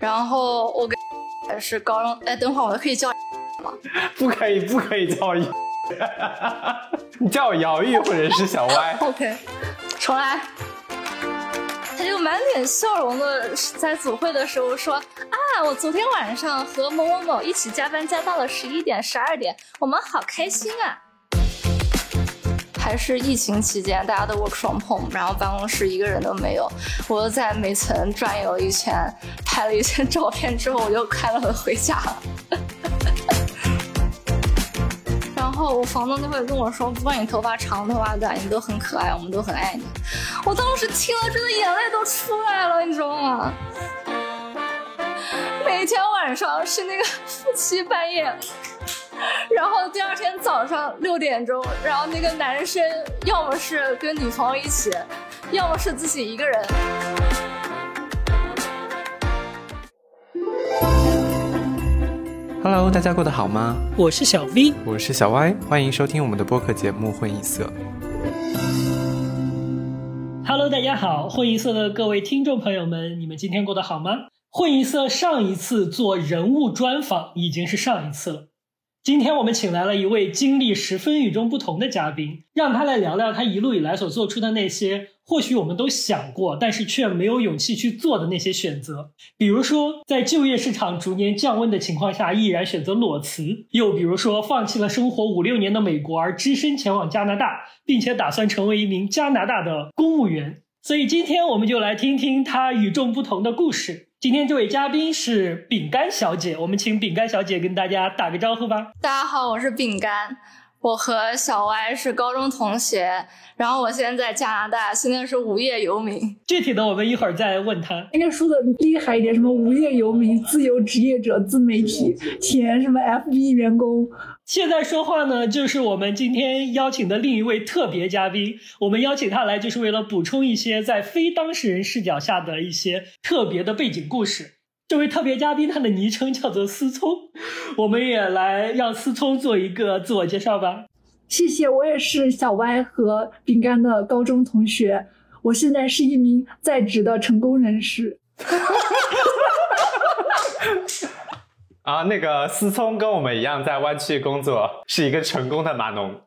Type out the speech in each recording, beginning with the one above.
然后我跟是高中，哎，等会儿我可以叫吗？不可以，不可以叫一，你叫我姚玉或者是小歪。OK，重来。他就满脸笑容的在组会的时候说：“啊，我昨天晚上和某某某一起加班，加到了十一点、十二点，我们好开心啊！”还是疫情期间，大家都 work from home，然后办公室一个人都没有。我在每层转悠一圈，拍了一些照片之后，我就快乐的回家了。然后我房东就会跟我说：“不管你头发长头发短，你都很可爱，我们都很爱你。”我当时听了，真的眼泪都出来了，你知道吗？每天晚上是那个夫妻半夜。然后第二天早上六点钟，然后那个男生要么是跟女朋友一起，要么是自己一个人。Hello，大家过得好吗？我是小 V，我是小 Y，欢迎收听我们的播客节目《混一色》。Hello，大家好，混一色的各位听众朋友们，你们今天过得好吗？混一色上一次做人物专访已经是上一次了。今天我们请来了一位经历十分与众不同的嘉宾，让他来聊聊他一路以来所做出的那些或许我们都想过，但是却没有勇气去做的那些选择。比如说，在就业市场逐年降温的情况下，毅然选择裸辞；又比如说，放弃了生活五六年的美国而只身前往加拿大，并且打算成为一名加拿大的公务员。所以今天我们就来听听他与众不同的故事。今天这位嘉宾是饼干小姐，我们请饼干小姐跟大家打个招呼吧。大家好，我是饼干，我和小歪是高中同学，然后我现在在加拿大，现在是无业游民。具体的我们一会儿再问他。应该说的厉害一点，什么无业游民、自由职业者、自媒体、前什么 FB 员工。现在说话呢，就是我们今天邀请的另一位特别嘉宾。我们邀请他来，就是为了补充一些在非当事人视角下的一些特别的背景故事。这位特别嘉宾，他的昵称叫做思聪。我们也来让思聪做一个自我介绍吧。谢谢，我也是小歪和饼干的高中同学。我现在是一名在职的成功人士。啊，那个思聪跟我们一样在湾区工作，是一个成功的码农。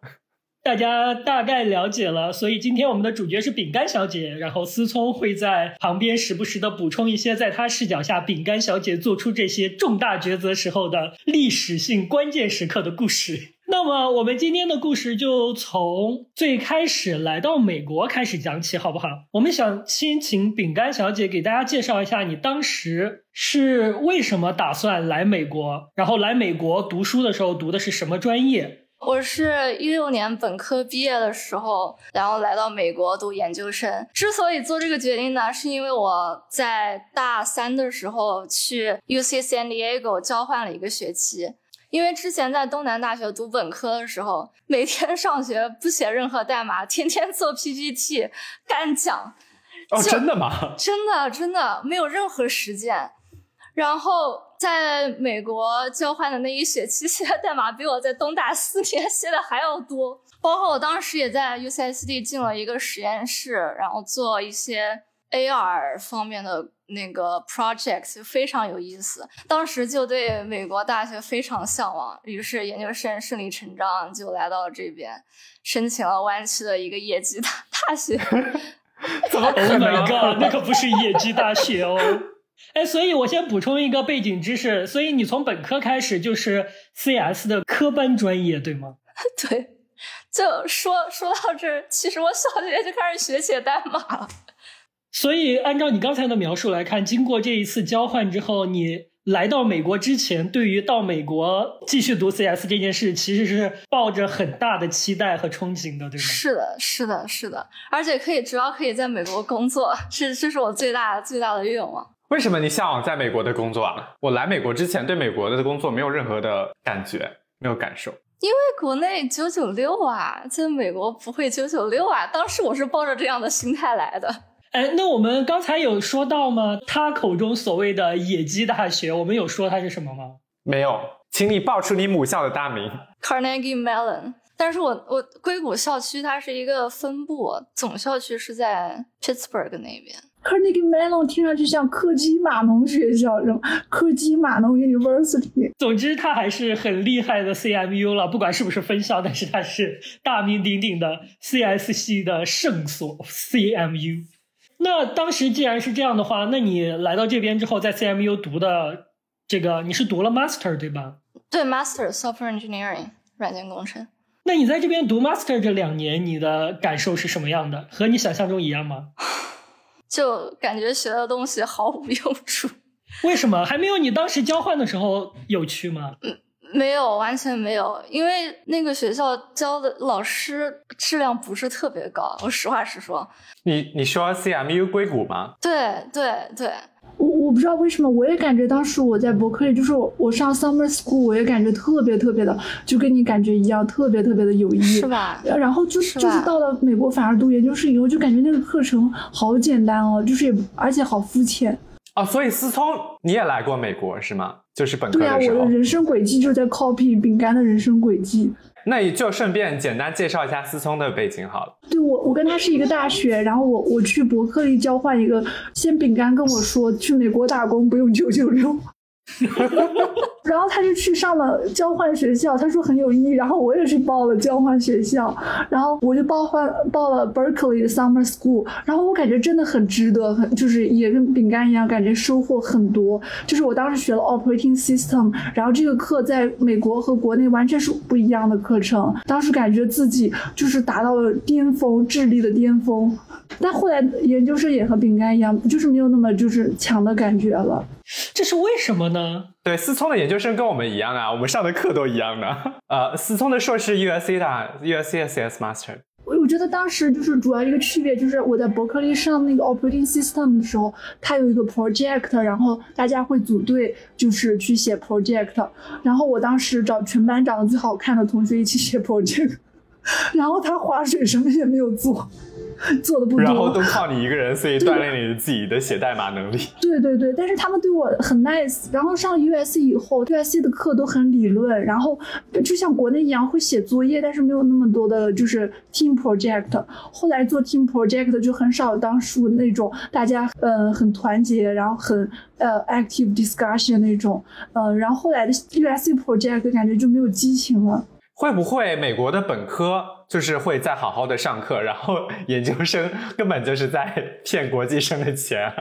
大家大概了解了，所以今天我们的主角是饼干小姐，然后思聪会在旁边时不时的补充一些在他视角下饼干小姐做出这些重大抉择时候的历史性关键时刻的故事。那么我们今天的故事就从最开始来到美国开始讲起，好不好？我们想先请饼干小姐给大家介绍一下，你当时是为什么打算来美国，然后来美国读书的时候读的是什么专业？我是一六年本科毕业的时候，然后来到美国读研究生。之所以做这个决定呢，是因为我在大三的时候去 U C San Diego 交换了一个学期。因为之前在东南大学读本科的时候，每天上学不写任何代码，天天做 PPT 干讲。哦，真的吗？真的真的没有任何实践。然后在美国交换的那一学期 写的代码，比我在东大四年写的还要多。包括我当时也在 UCSD 进了一个实验室，然后做一些 AR 方面的。那个 project 就非常有意思，当时就对美国大学非常向往，于是研究生顺理成章就来到了这边，申请了湾区的一个野鸡大大学。怎么可能？那可不是野鸡大学哦。哎，所以我先补充一个背景知识，所以你从本科开始就是 CS 的科班专业，对吗？对，就说说到这儿，其实我小学就开始学写代码了。所以，按照你刚才的描述来看，经过这一次交换之后，你来到美国之前，对于到美国继续读 CS 这件事，其实是抱着很大的期待和憧憬的，对吗？是的，是的，是的，而且可以，主要可以在美国工作，是 这是我最大最大的愿望。为什么你向往在美国的工作啊？我来美国之前对美国的工作没有任何的感觉，没有感受。因为国内九九六啊，在美国不会九九六啊。当时我是抱着这样的心态来的。哎，那我们刚才有说到吗？他口中所谓的野鸡大学，我们有说它是什么吗？没有，请你报出你母校的大名。Carnegie Mellon。但是我我硅谷校区它是一个分部，总校区是在 Pittsburgh 那边。Carnegie Mellon 听上去像柯基码农学校，是吗？科技码农 University。总之，它还是很厉害的 CMU 了，不管是不是分校，但是它是大名鼎鼎的 CS 系的圣所 CMU。那当时既然是这样的话，那你来到这边之后，在 CMU 读的这个，你是读了 Master 对吧？对，Master Software Engineering 软件工程。那你在这边读 Master 这两年，你的感受是什么样的？和你想象中一样吗？就感觉学的东西毫无用处。为什么还没有你当时交换的时候有趣吗？嗯，没有，完全没有，因为那个学校教的老师质量不是特别高。我实话实说。你你说 CMU 硅谷吗？对对对。我我不知道为什么，我也感觉当时我在伯克利，就是我我上 summer school，我也感觉特别特别的，就跟你感觉一样，特别特别的有意义，是吧？然后就是就是到了美国，反而读研究生以后，就感觉那个课程好简单哦，就是也而且好肤浅。哦，所以思聪你也来过美国是吗？就是本科的时候。对啊，我的人生轨迹就在 copy 饼干的人生轨迹。那你就顺便简单介绍一下思聪的背景好了。对我，我跟他是一个大学，然后我我去伯克利交换一个，先饼干跟我说去美国打工不用九九六。然后他就去上了交换学校，他说很有意义。然后我也去报了交换学校，然后我就报换报了 Berkeley 的 Summer School。然后我感觉真的很值得，很就是也跟饼干一样，感觉收获很多。就是我当时学了 Operating System，然后这个课在美国和国内完全是不一样的课程。当时感觉自己就是达到了巅峰，智力的巅峰。但后来研究生也和饼干一样，就是没有那么就是强的感觉了。这是为什么呢？对，思聪的研究生跟我们一样啊，我们上的课都一样的。呃，思聪的硕士 USC 的 USC CS Master。我我觉得当时就是主要一个区别，就是我在伯克利上那个 Operating System 的时候，它有一个 project，然后大家会组队，就是去写 project。然后我当时找全班长得最好看的同学一起写 project，然后他划水什么也没有做。做的不多，然后都靠你一个人，所以锻炼你自己的写代码能力。对对对，但是他们对我很 nice。然后上 USC 以后，USC 的课都很理论，然后就像国内一样会写作业，但是没有那么多的就是 team project。后来做 team project 就很少当初那种大家呃很团结，然后很呃 active discussion 那种。呃，然后后来的 USC project 感觉就没有激情了。会不会美国的本科就是会再好好的上课，然后研究生根本就是在骗国际生的钱，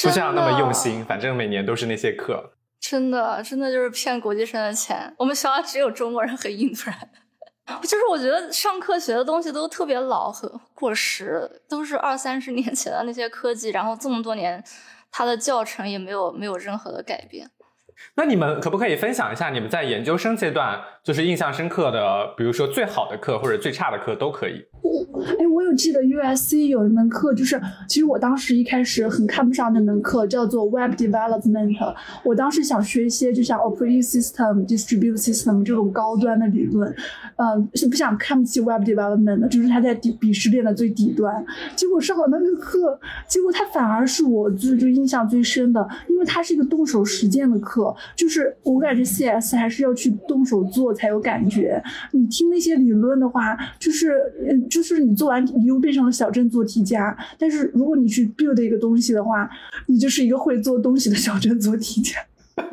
不像那么用心，反正每年都是那些课。真的，真的就是骗国际生的钱。我们学校只有中国人和印度人，就是我觉得上课学的东西都特别老和过时，都是二三十年前的那些科技，然后这么多年，它的教程也没有没有任何的改变。那你们可不可以分享一下你们在研究生阶段就是印象深刻的，比如说最好的课或者最差的课都可以。我哎，我有记得 USC 有一门课，就是其实我当时一开始很看不上那门课，叫做 Web Development。我当时想学一些就像 Operating System、Distributed System 这种高端的理论，嗯，是不想看不起 Web Development 的，就是它在底鄙视链的最底端。结果上了那个课，结果它反而是我最就印象最深的，因为它是一个动手实践的课，就是我感觉 CS 还是要去动手做才有感觉。你听那些理论的话，就是嗯。就是你做完，你又变成了小镇做题家。但是如果你去 build 一个东西的话，你就是一个会做东西的小镇做题家。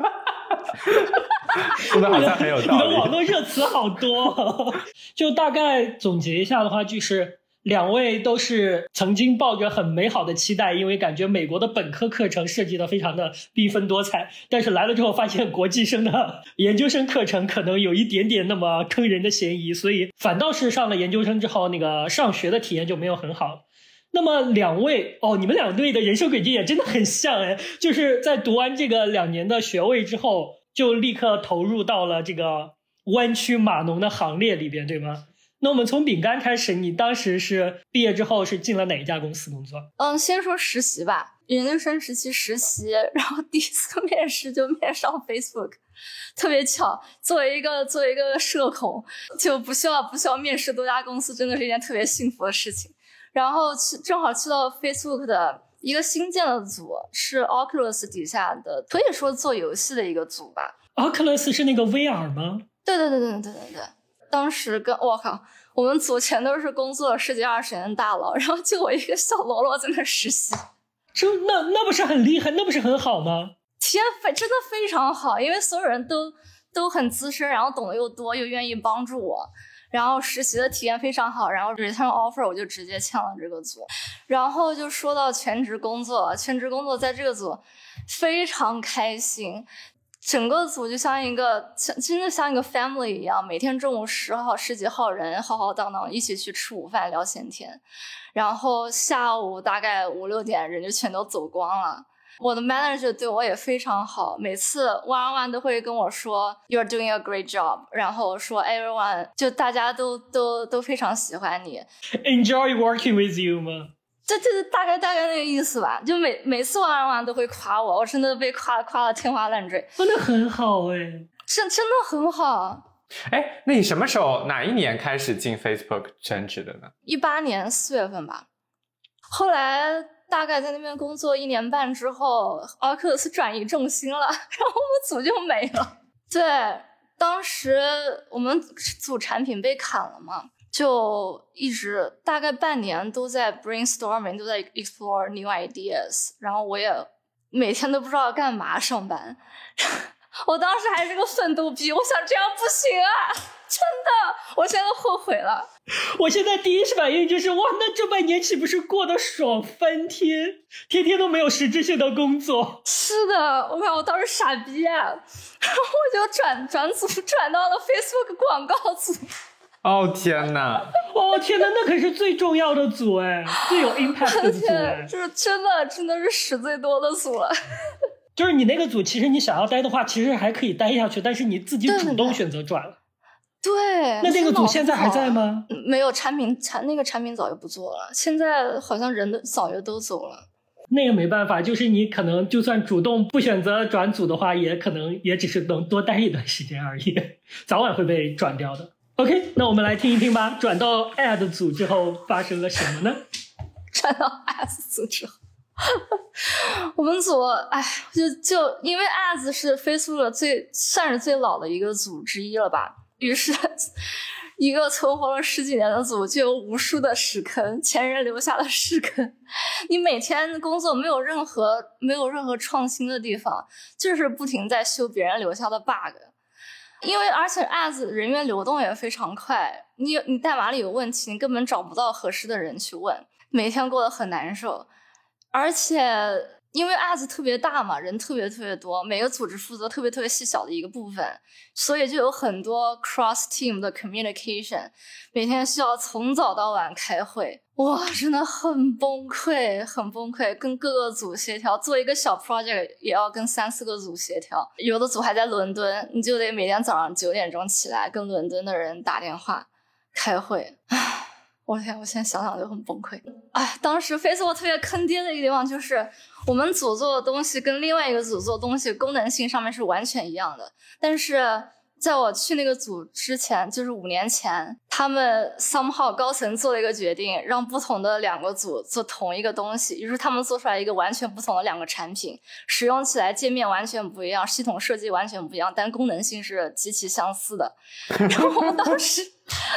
说的好像很有道理。你的网络热词好多。就大概总结一下的话，就是。两位都是曾经抱着很美好的期待，因为感觉美国的本科课程设计的非常的缤纷多彩，但是来了之后发现国际生的研究生课程可能有一点点那么坑人的嫌疑，所以反倒是上了研究生之后，那个上学的体验就没有很好。那么两位哦，你们两队的人生轨迹也真的很像哎，就是在读完这个两年的学位之后，就立刻投入到了这个弯曲码农的行列里边，对吗？那我们从饼干开始，你当时是毕业之后是进了哪一家公司工作？嗯，先说实习吧，研究生时期实习，然后第一次面试就面上 Facebook，特别巧，作为一个作为一个社恐，就不需要不需要面试多家公司，真的是一件特别幸福的事情。然后去正好去到 Facebook 的一个新建的组，是 Oculus 底下的，可以说做游戏的一个组吧。Oculus 是那个 VR 吗？对对对对对对对。当时跟我靠，我们组全都是工作十几二十年的大佬，然后就我一个小喽啰在那实习。就那那不是很厉害，那不是很好吗？体验非真的非常好，因为所有人都都很资深，然后懂得又多，又愿意帮助我。然后实习的体验非常好，然后 return offer 我就直接签了这个组。然后就说到全职工作，全职工作在这个组非常开心，整个组就像一个像真的像一个 family 一样，每天中午十号十几号人浩浩荡荡一起去吃午饭聊闲天，然后下午大概五六点人就全都走光了。我的 manager 对我也非常好，每次 one on one 都会跟我说 "You're doing a great job"，然后说 "Everyone" 就大家都都都非常喜欢你，enjoy working with you 吗？这这大概大概那个意思吧。就每每次 on one 都会夸我，我真的被夸夸的天花乱坠，真的很好哎，真真的很好。哎，那你什么时候哪一年开始进 Facebook 全职的呢？一八年四月份吧，后来。大概在那边工作一年半之后，奥克斯转移重心了，然后我们组就没了。对，当时我们组产品被砍了嘛，就一直大概半年都在 brainstorming，都在 explore new ideas。然后我也每天都不知道干嘛上班。我当时还是个奋斗逼，我想这样不行啊，真的，我现在后悔了。我现在第一反应就是哇，那这半年岂不是过得爽翻天？天天都没有实质性的工作。是的，我看我当时傻逼啊，然后我就转转组，转到了 Facebook 广告组。哦天哪！哦天哪，那可是最重要的组哎，最有 impact 的组哎，就是真的真的是屎最多的组了。就是你那个组，其实你想要待的话，其实还可以待下去，但是你自己主动选择转了。对，那那个组现在还在吗？没有产品产那个产品早就不做了，现在好像人都早就都走了。那个没办法，就是你可能就算主动不选择转组的话，也可能也只是能多待一段时间而已，早晚会被转掉的。OK，那我们来听一听吧。转到 Ad 组之后发生了什么呢？转到 Ad 组之后，我们组哎，就就因为 AS 是 Facebook 最算是最老的一个组之一了吧。于是，一个存活了十几年的组就有无数的屎坑，前人留下的屎坑。你每天工作没有任何没有任何创新的地方，就是不停在修别人留下的 bug。因为而且，as 人员流动也非常快，你你代码里有问题，你根本找不到合适的人去问，每天过得很难受，而且。因为案子特别大嘛，人特别特别多，每个组织负责特别特别细小的一个部分，所以就有很多 cross team 的 communication，每天需要从早到晚开会，哇，真的很崩溃，很崩溃，跟各个组协调，做一个小 project 也要跟三四个组协调，有的组还在伦敦，你就得每天早上九点钟起来跟伦敦的人打电话开会，唉。我天！我现在想想就很崩溃。哎，当时 Facebook 特别坑爹的一个地方就是，我们组做的东西跟另外一个组做的东西功能性上面是完全一样的，但是。在我去那个组之前，就是五年前，他们 somehow 高层做了一个决定，让不同的两个组做同一个东西，于是他们做出来一个完全不同的两个产品，使用起来界面完全不一样，系统设计完全不一样，但功能性是极其相似的。然后当时，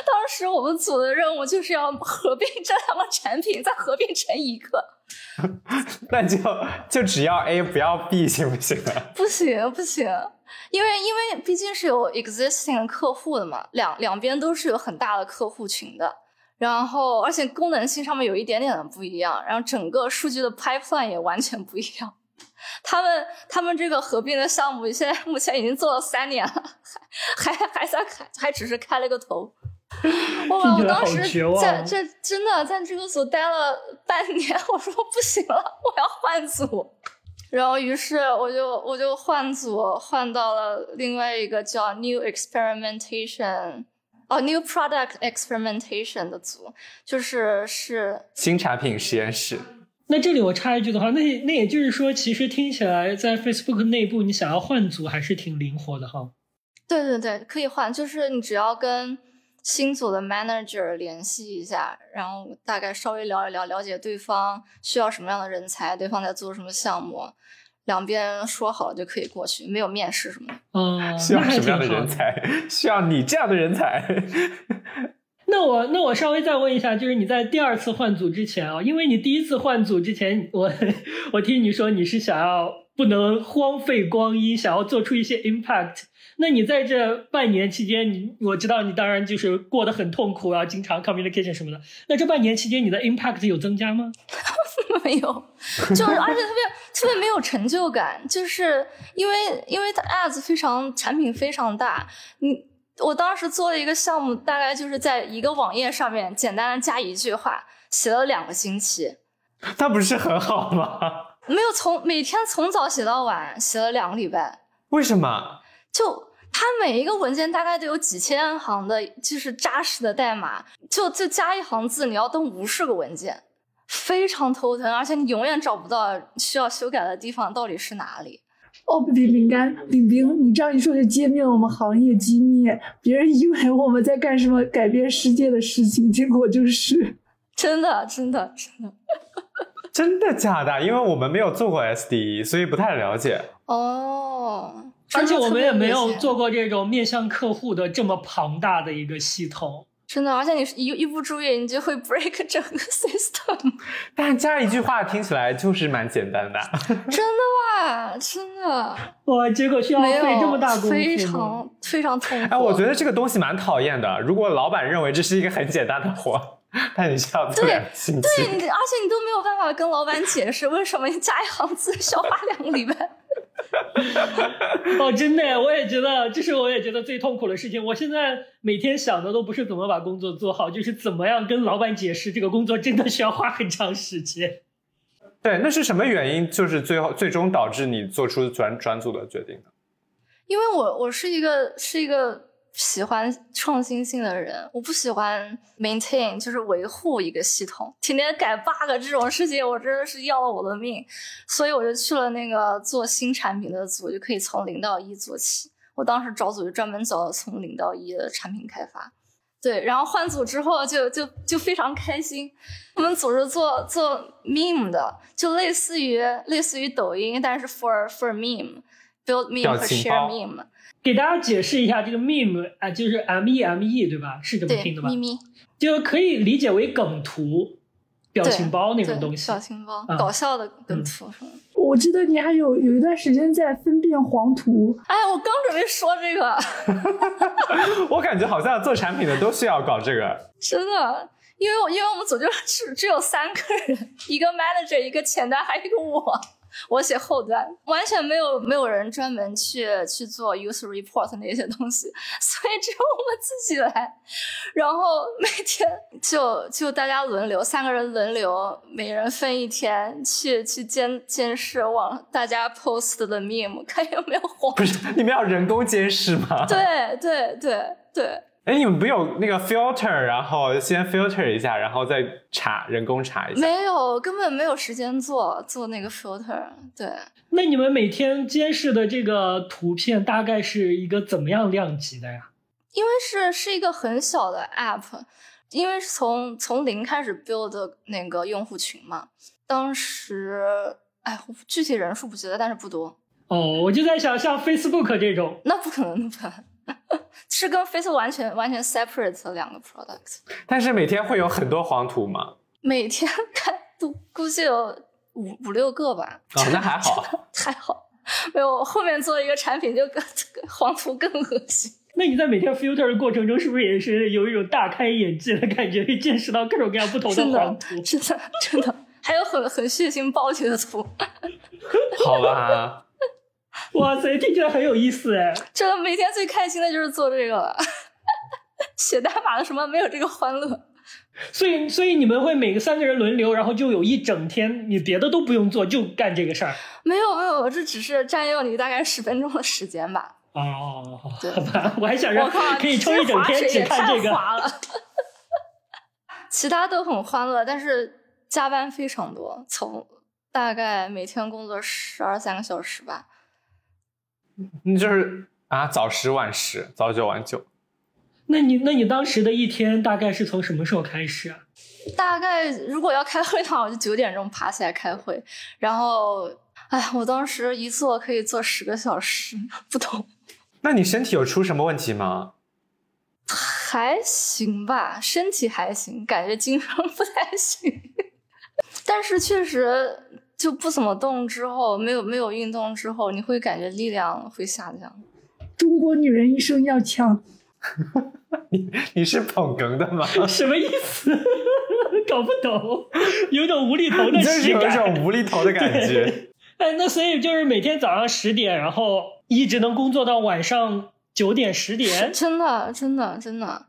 当时我们组的任务就是要合并这两个产品，再合并成一个。那就就只要 A 不要 B 行不行啊？不行不行。因为因为毕竟是有 existing 的客户的嘛，两两边都是有很大的客户群的，然后而且功能性上面有一点点的不一样，然后整个数据的 pipeline 也完全不一样。他们他们这个合并的项目现在 目前已经做了三年了，还还还在开，还只是开了个头。哇！我当时在这真的在这个组待了半年，我说不行了，我要换组。然后，于是我就我就换组，换到了另外一个叫 New Experimentation，哦，New Product Experimentation 的组，就是是新产品实验室。那这里我插一句的话，那那也就是说，其实听起来在 Facebook 内部，你想要换组还是挺灵活的哈。对对对，可以换，就是你只要跟新组的 manager 联系一下，然后大概稍微聊一聊，了解对方需要什么样的人才，对方在做什么项目，两边说好了就可以过去，没有面试什么的。嗯，需要什么样的人才？需要你这样的人才。那我那我稍微再问一下，就是你在第二次换组之前啊，因为你第一次换组之前，我我听你说你是想要不能荒废光阴，想要做出一些 impact。那你在这半年期间，你我知道你当然就是过得很痛苦啊，经常 communication 什么的。那这半年期间，你的 impact 有增加吗？没有，就是而且特别特别没有成就感，就是因为因为它 ads 非常产品非常大，你我当时做了一个项目，大概就是在一个网页上面简单的加一句话，写了两个星期，那不是很好吗？没有从每天从早写到晚，写了两个礼拜，为什么？就它每一个文件大概都有几千行的，就是扎实的代码，就就加一行字，你要登无数个文件，非常头疼，而且你永远找不到需要修改的地方到底是哪里。哦，饼饼干，饼饼，你这样一说就揭秘了我们行业机密，别人以为我们在干什么改变世界的事情，结果就是 真的，真的，真的，真的假的？因为我们没有做过 SDE，所以不太了解。哦。而且我们也没有做过这种面向客户的这么庞大的一个系统，真的。而且你一一不注意，你就会 break 整个 system。但加一句话听起来就是蛮简单的。真的哇，真的哇！结果需要费这么大功夫，非常非常痛苦。哎，我觉得这个东西蛮讨厌的。如果老板认为这是一个很简单的活，但你需要做两星期，对，而且你都没有办法跟老板解释为什么你加一行字需要花两个礼拜。哦，真的，我也觉得，这是我也觉得最痛苦的事情。我现在每天想的都不是怎么把工作做好，就是怎么样跟老板解释这个工作真的需要花很长时间。对，那是什么原因？就是最后最终导致你做出转转组的决定呢？因为我我是一个是一个。喜欢创新性的人，我不喜欢 maintain，就是维护一个系统，天天改 bug 这种事情，我真的是要了我的命。所以我就去了那个做新产品的组，就可以从零到一做起。我当时找组就专门找从零到一的产品开发。对，然后换组之后就就就非常开心。我们组是做做 meme 的，就类似于类似于抖音，但是 for for meme，build meme 和 share meme。给大家解释一下这个 meme 啊，就是 M E M E 对吧？是这么拼的吧？咪咪，就可以理解为梗图、表情包那种东西。表情包，搞笑的梗图是吗？我记得你还有有一段时间在分辨黄图。哎，我刚准备说这个。我感觉好像做产品的都需要搞这个。真的，因为我因为我们组就只只有三个人，一个 manager，一个前端，还有一个我。我写后端，完全没有没有人专门去去做 user report 那些东西，所以只有我们自己来。然后每天就就大家轮流，三个人轮流，每人分一天去去监监视网大家 post 的 meme，看有没有黄。不是你们要人工监视吗？对对对对。哎，你们不有那个 filter，然后先 filter 一下，然后再查人工查一下？没有，根本没有时间做做那个 filter。对，那你们每天监视的这个图片大概是一个怎么样量级的呀？因为是是一个很小的 app，因为是从从零开始 build 的那个用户群嘛。当时，哎，具体人数不记得，但是不多。哦，我就在想，像 Facebook 这种，那不可能，不可能。是跟 Facebook 完全完全 separate 的两个 product，但是每天会有很多黄图吗？每天看都估计有五五六个吧。哦，那还好，还好。没有，后面做一个产品就更黄图更恶心。那你在每天 filter 的过程中，是不是也是有一种大开眼界的感觉，会见识到各种各样不同的黄图？真的，真的，还有很很血腥暴力的图。好吧。哇塞，听起来很有意思哎！真的，每天最开心的就是做这个了。写代码的什么没有这个欢乐？所以，所以你们会每个三个人轮流，然后就有一整天，你别的都不用做，就干这个事儿。没有，没有，这只是占用你大概十分钟的时间吧。哦，好吧，我还想让可以抽一整天只看这个。其他都很欢乐，但是加班非常多，从大概每天工作十二三个小时吧。你就是啊，早十晚十，早九晚九。那你那你当时的一天大概是从什么时候开始啊？大概如果要开会的话，我就九点钟爬起来开会。然后，哎，我当时一坐可以坐十个小时不懂。那你身体有出什么问题吗？还行吧，身体还行，感觉精神不太行。但是确实就不怎么动之后，没有没有运动之后，你会感觉力量会下降。中国女人一生要强，你你是捧哏的吗？什么意思？搞不懂，有种无厘头的就是有一喜感。种无厘头的感觉。哎，那所以就是每天早上十点，然后一直能工作到晚上九点十点，真的，真的，真的。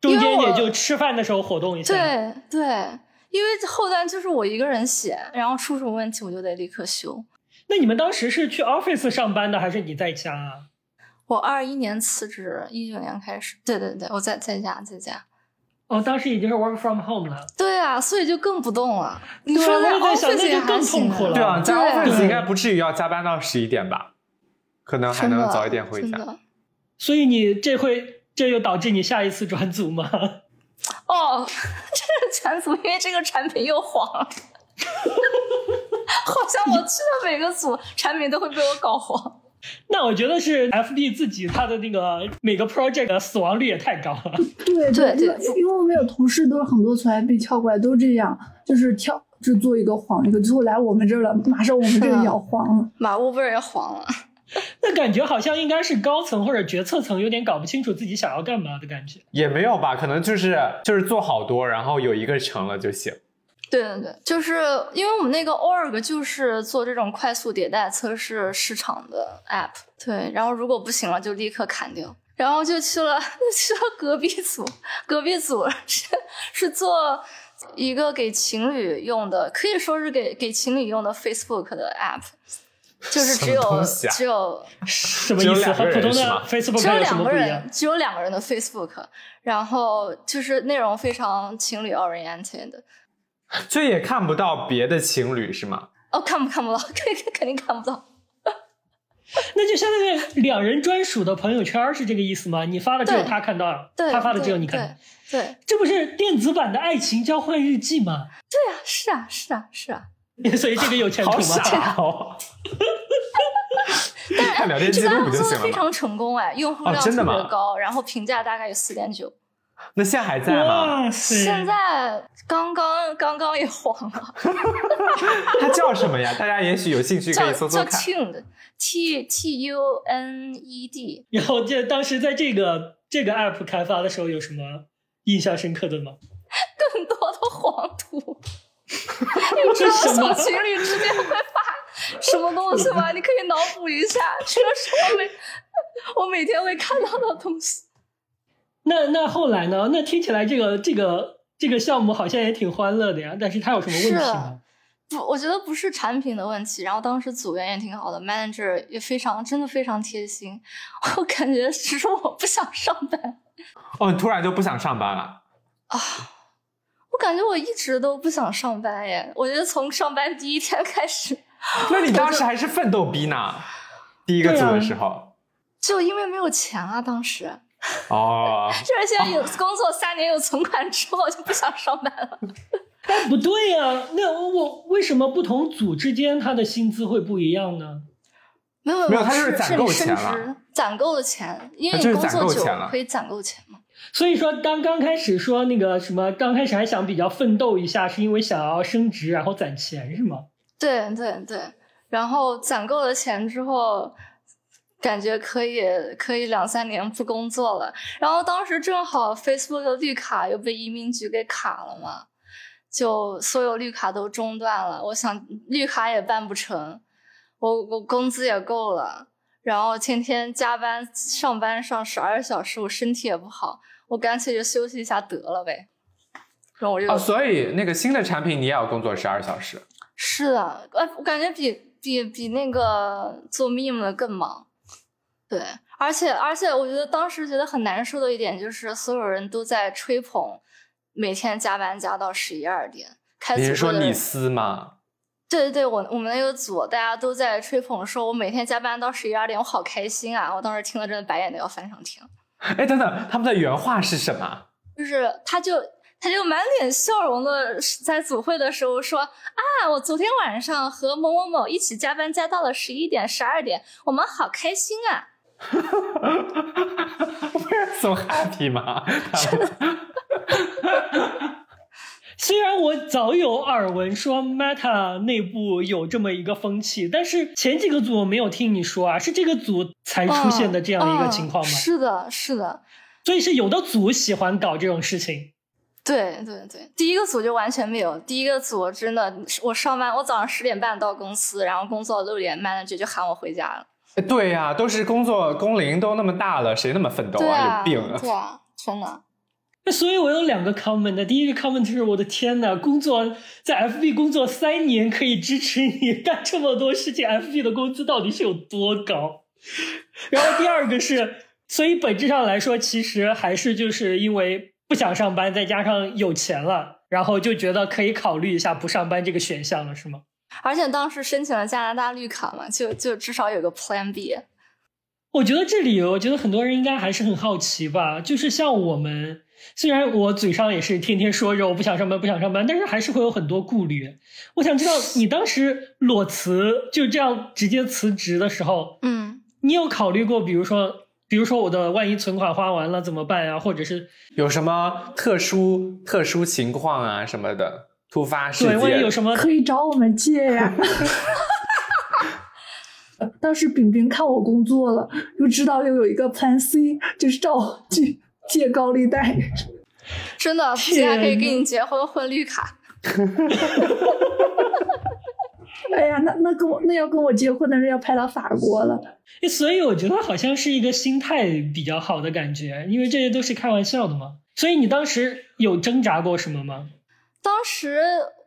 中间也就吃饭的时候活动一下。对对，因为后端就是我一个人写，然后出什么问题我就得立刻修。那你们当时是去 office 上班的，还是你在家啊？我二一年辞职，一九年开始。对对对，我在在家在家。哦，当时已经是 work from home 了。对啊，所以就更不动了。你对啊说在 office 那就也更痛苦了对啊，在对 office 应该不至于要加班到十一点吧？可能还能早一点回家。所以你这会这又导致你下一次转组吗？哦，这个全组，因为这个产品又黄了。好像我去的每个组，产品都会被我搞黄。那我觉得是 FB 自己它的那个每个 project 的死亡率也太高了。对对对因为我们有同事都是很多从 FB 跳过来都这样，就是跳就做一个黄一个，最后来我们这儿了，马上我们这个也要黄了。马乌贝儿也黄了。那感觉好像应该是高层或者决策层有点搞不清楚自己想要干嘛的感觉。也没有吧，可能就是就是做好多，然后有一个成了就行。对对对，就是因为我们那个 org 就是做这种快速迭代测试市场的 app，对，然后如果不行了就立刻砍掉，然后就去了 去了隔壁组，隔壁组是是做一个给情侣用的，可以说是给给情侣用的 Facebook 的 app，就是只有啊只有 什么意思？只有两个和普通的 Facebook 只有两个人只有两个人的 Facebook，然后就是内容非常情侣 oriented 的。这也看不到别的情侣是吗？哦，看不看不到，肯肯肯定看不到。那就相当于两人专属的朋友圈是这个意思吗？你发的只有他看到，对，他发的只有你看到。对对这不是电子版的爱情交换日记吗？对啊，是啊，是啊，是啊。所以这个有前途好吗？傻哦！看聊天记这个录 app 不就做的行了吗？非常成功哎，用户哦量特真的吗别高，然后评价大概有四点九。那现在还在吗？现在刚刚刚刚也黄了，它叫什么呀？大家也许有兴趣可叫叫以搜搜看。Tuned，T T U N E D。然后这当时在这个这个 app 开发的时候有什么印象深刻的吗？更多的黄图，你知道这什么小情侣之间会发什么东西吗？你可以脑补一下，这个是我每 我每天会看到的东西。那那后来呢？那听起来这个这个这个项目好像也挺欢乐的呀，但是它有什么问题吗？不，我觉得不是产品的问题，然后当时组员也挺好的，manager 也非常，真的非常贴心。我感觉只是我不想上班哦，你突然就不想上班了？啊，我感觉我一直都不想上班耶。我觉得从上班第一天开始，那你当时还是奋斗逼呢？第一个组的时候。就因为没有钱啊，当时哦，就是现在有工作三年有存款之后就不想上班了。但，不对呀、那我为什么不同组之间他的薪资会不一样呢？没有没有他就是是攒够是你升钱了职攒够了钱，因为你工作久了可以攒够钱嘛。所以说，当刚开始说那个什么，刚开始还想比较奋斗一下，是因为想要升职，然后攒钱是吗？对对对，然后攒够了钱之后，感觉可以可以两三年不工作了。然后当时正好 Facebook 的绿卡又被移民局给卡了嘛，就所有绿卡都中断了。我想绿卡也办不成，我我工资也够了，然后天天加班上班上十二小时，我身体也不好，我干脆就休息一下得了呗。然后我就哦，所以那个新的产品你也要工作十二小时。是的，呃，我感觉比比比那个做 meme 的更忙。对，而且而且，我觉得当时觉得很难受的一点就是，所有人都在吹捧每天加班加到十一二点。开你是说李组会的人斯吗？对对对，我我们那个组大家都在吹捧，说我每天加班到十一二点，我好开心啊！我当时听了真的白眼都要翻上天。哎，等等，他们的原话是什么？就是他就他就满脸笑容的在组会的时候说啊，我昨天晚上和某某某一起加班加到了十一点十二点，我们好开心啊！不是 so happy 吗？虽然我早有耳闻说 Meta 内部有这么一个风气，但是前几个组我没有听你说啊，是这个组才出现的这样一个情况吗？是的，是的。所以是有的组喜欢搞这种事情。对对对，第一个组就完全没有。第一个组真的，我上班，我早上十点半到公司，然后工作六点，manager 就喊我回家了。对呀，都是工作工龄都那么大了，谁那么奋斗啊？有病啊！对啊，真的。所以，我有两个 comment。第一个 comment 就是我的天呐，工作在 FB 工作三年可以支持你干这么多事情，FB 的工资到底是有多高？然后第二个是，所以本质上来说，其实还是就是因为不想上班，再加上有钱了，然后就觉得可以考虑一下不上班这个选项了，是吗？而且当时申请了加拿大绿卡嘛，就就至少有个 Plan B。我觉得这里，我觉得很多人应该还是很好奇吧，就是像我们。虽然我嘴上也是天天说着我不想上班不想上班，但是还是会有很多顾虑。我想知道你当时裸辞就这样直接辞职的时候，嗯，你有考虑过，比如说，比如说我的万一存款花完了怎么办呀？或者是有什么特殊特殊情况啊什么的突发事件？对，万一有什么可以找我们借呀。当时饼饼看我工作了，就知道又有一个 Plan C，就是找我借。借高利贷，真的，现在可以给你结婚混绿卡。哎呀，那那跟我那要跟我结婚的人要派到法国了。所以我觉得好像是一个心态比较好的感觉，因为这些都是开玩笑的嘛。所以你当时有挣扎过什么吗？当时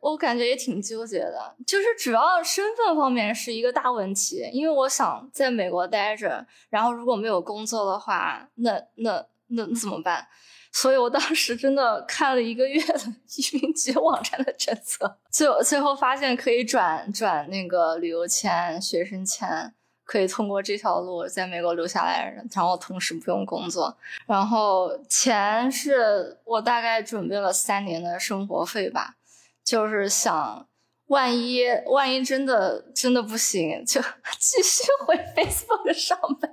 我感觉也挺纠结的，就是主要身份方面是一个大问题，因为我想在美国待着，然后如果没有工作的话，那那。那那怎么办？所以我当时真的看了一个月的移民局网站的政策，最最后发现可以转转那个旅游签、学生签，可以通过这条路在美国留下来，然后同时不用工作。然后钱是我大概准备了三年的生活费吧，就是想万一万一真的真的不行，就 继续回 Facebook 上班。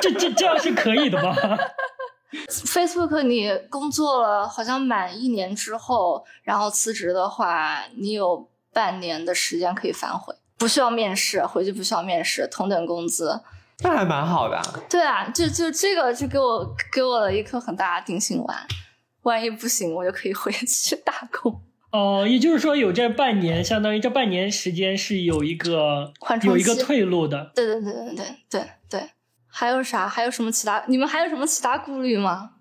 这这这样是可以的吗？Facebook，你工作了好像满一年之后，然后辞职的话，你有半年的时间可以反悔，不需要面试，回去不需要面试，同等工资，那还蛮好的。对啊，就就这个就给我给我了一颗很大的定心丸，万一不行，我就可以回去打工。哦，也就是说有这半年，相当于这半年时间是有一个有一个退路的。对对对对对对对。还有啥？还有什么其他？你们还有什么其他顾虑吗？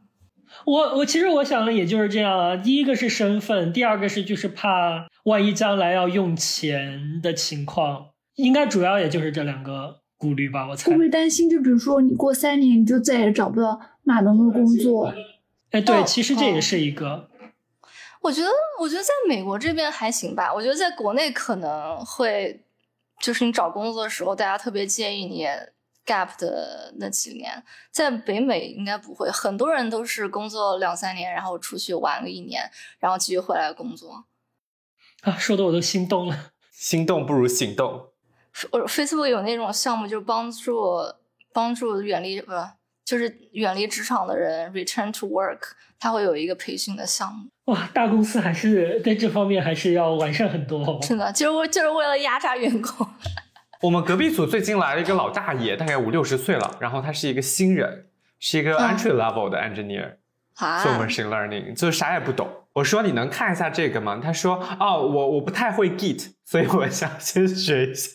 我我其实我想的也就是这样啊。第一个是身份，第二个是就是怕万一将来要用钱的情况，应该主要也就是这两个顾虑吧。我猜。会不会担心？就比如说你过三年你就再也找不到码农的工作？哎，对，其实这也是一个。我觉得，我觉得在美国这边还行吧。我觉得在国内可能会，就是你找工作的时候，大家特别建议你 gap 的那几年。在北美应该不会，很多人都是工作两三年，然后出去玩个一年，然后继续回来工作。啊，说的我都心动了。心动不如行动。我 Facebook 有那种项目，就是帮助帮助远离不，就是远离职场的人 return to work，他会有一个培训的项目。哇，大公司还是在这方面还是要完善很多。真的，就是为就是为了压榨员工。我们隔壁组最近来了一个老大爷，大概五六十岁了，然后他是一个新人，是一个 entry level 的 engineer，做 machine learning，就是啥也不懂。我说你能看一下这个吗？他说哦，我我不太会 Git，所以我想先学一下。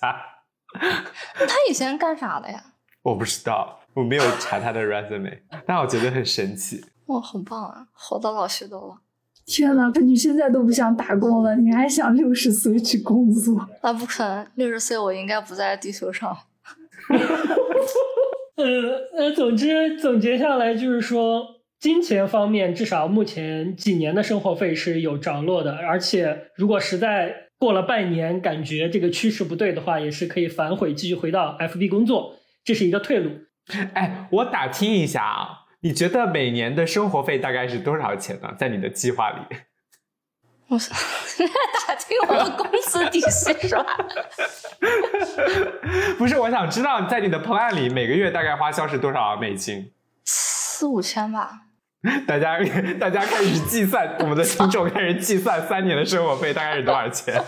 他以前干啥的呀？我不知道，我没有查他的 resume，但我觉得很神奇。哇，很棒啊，活到老学到老。天呐，你现在都不想打工了，你还想六十岁去工作？那，不可能，六十岁我应该不在地球上。呃呃，总之总结下来就是说，金钱方面至少目前几年的生活费是有着落的，而且如果实在过了半年感觉这个趋势不对的话，也是可以反悔继续回到 FB 工作，这是一个退路。哎，我打听一下啊。你觉得每年的生活费大概是多少钱呢？在你的计划里？我 打听我的工资底薪是吧？不是，我想知道在你的 plan 里每个月大概花销是多少美金？四五千吧。大家 大家开始计算，我们的听众开始计算三年的生活费大概是多少钱。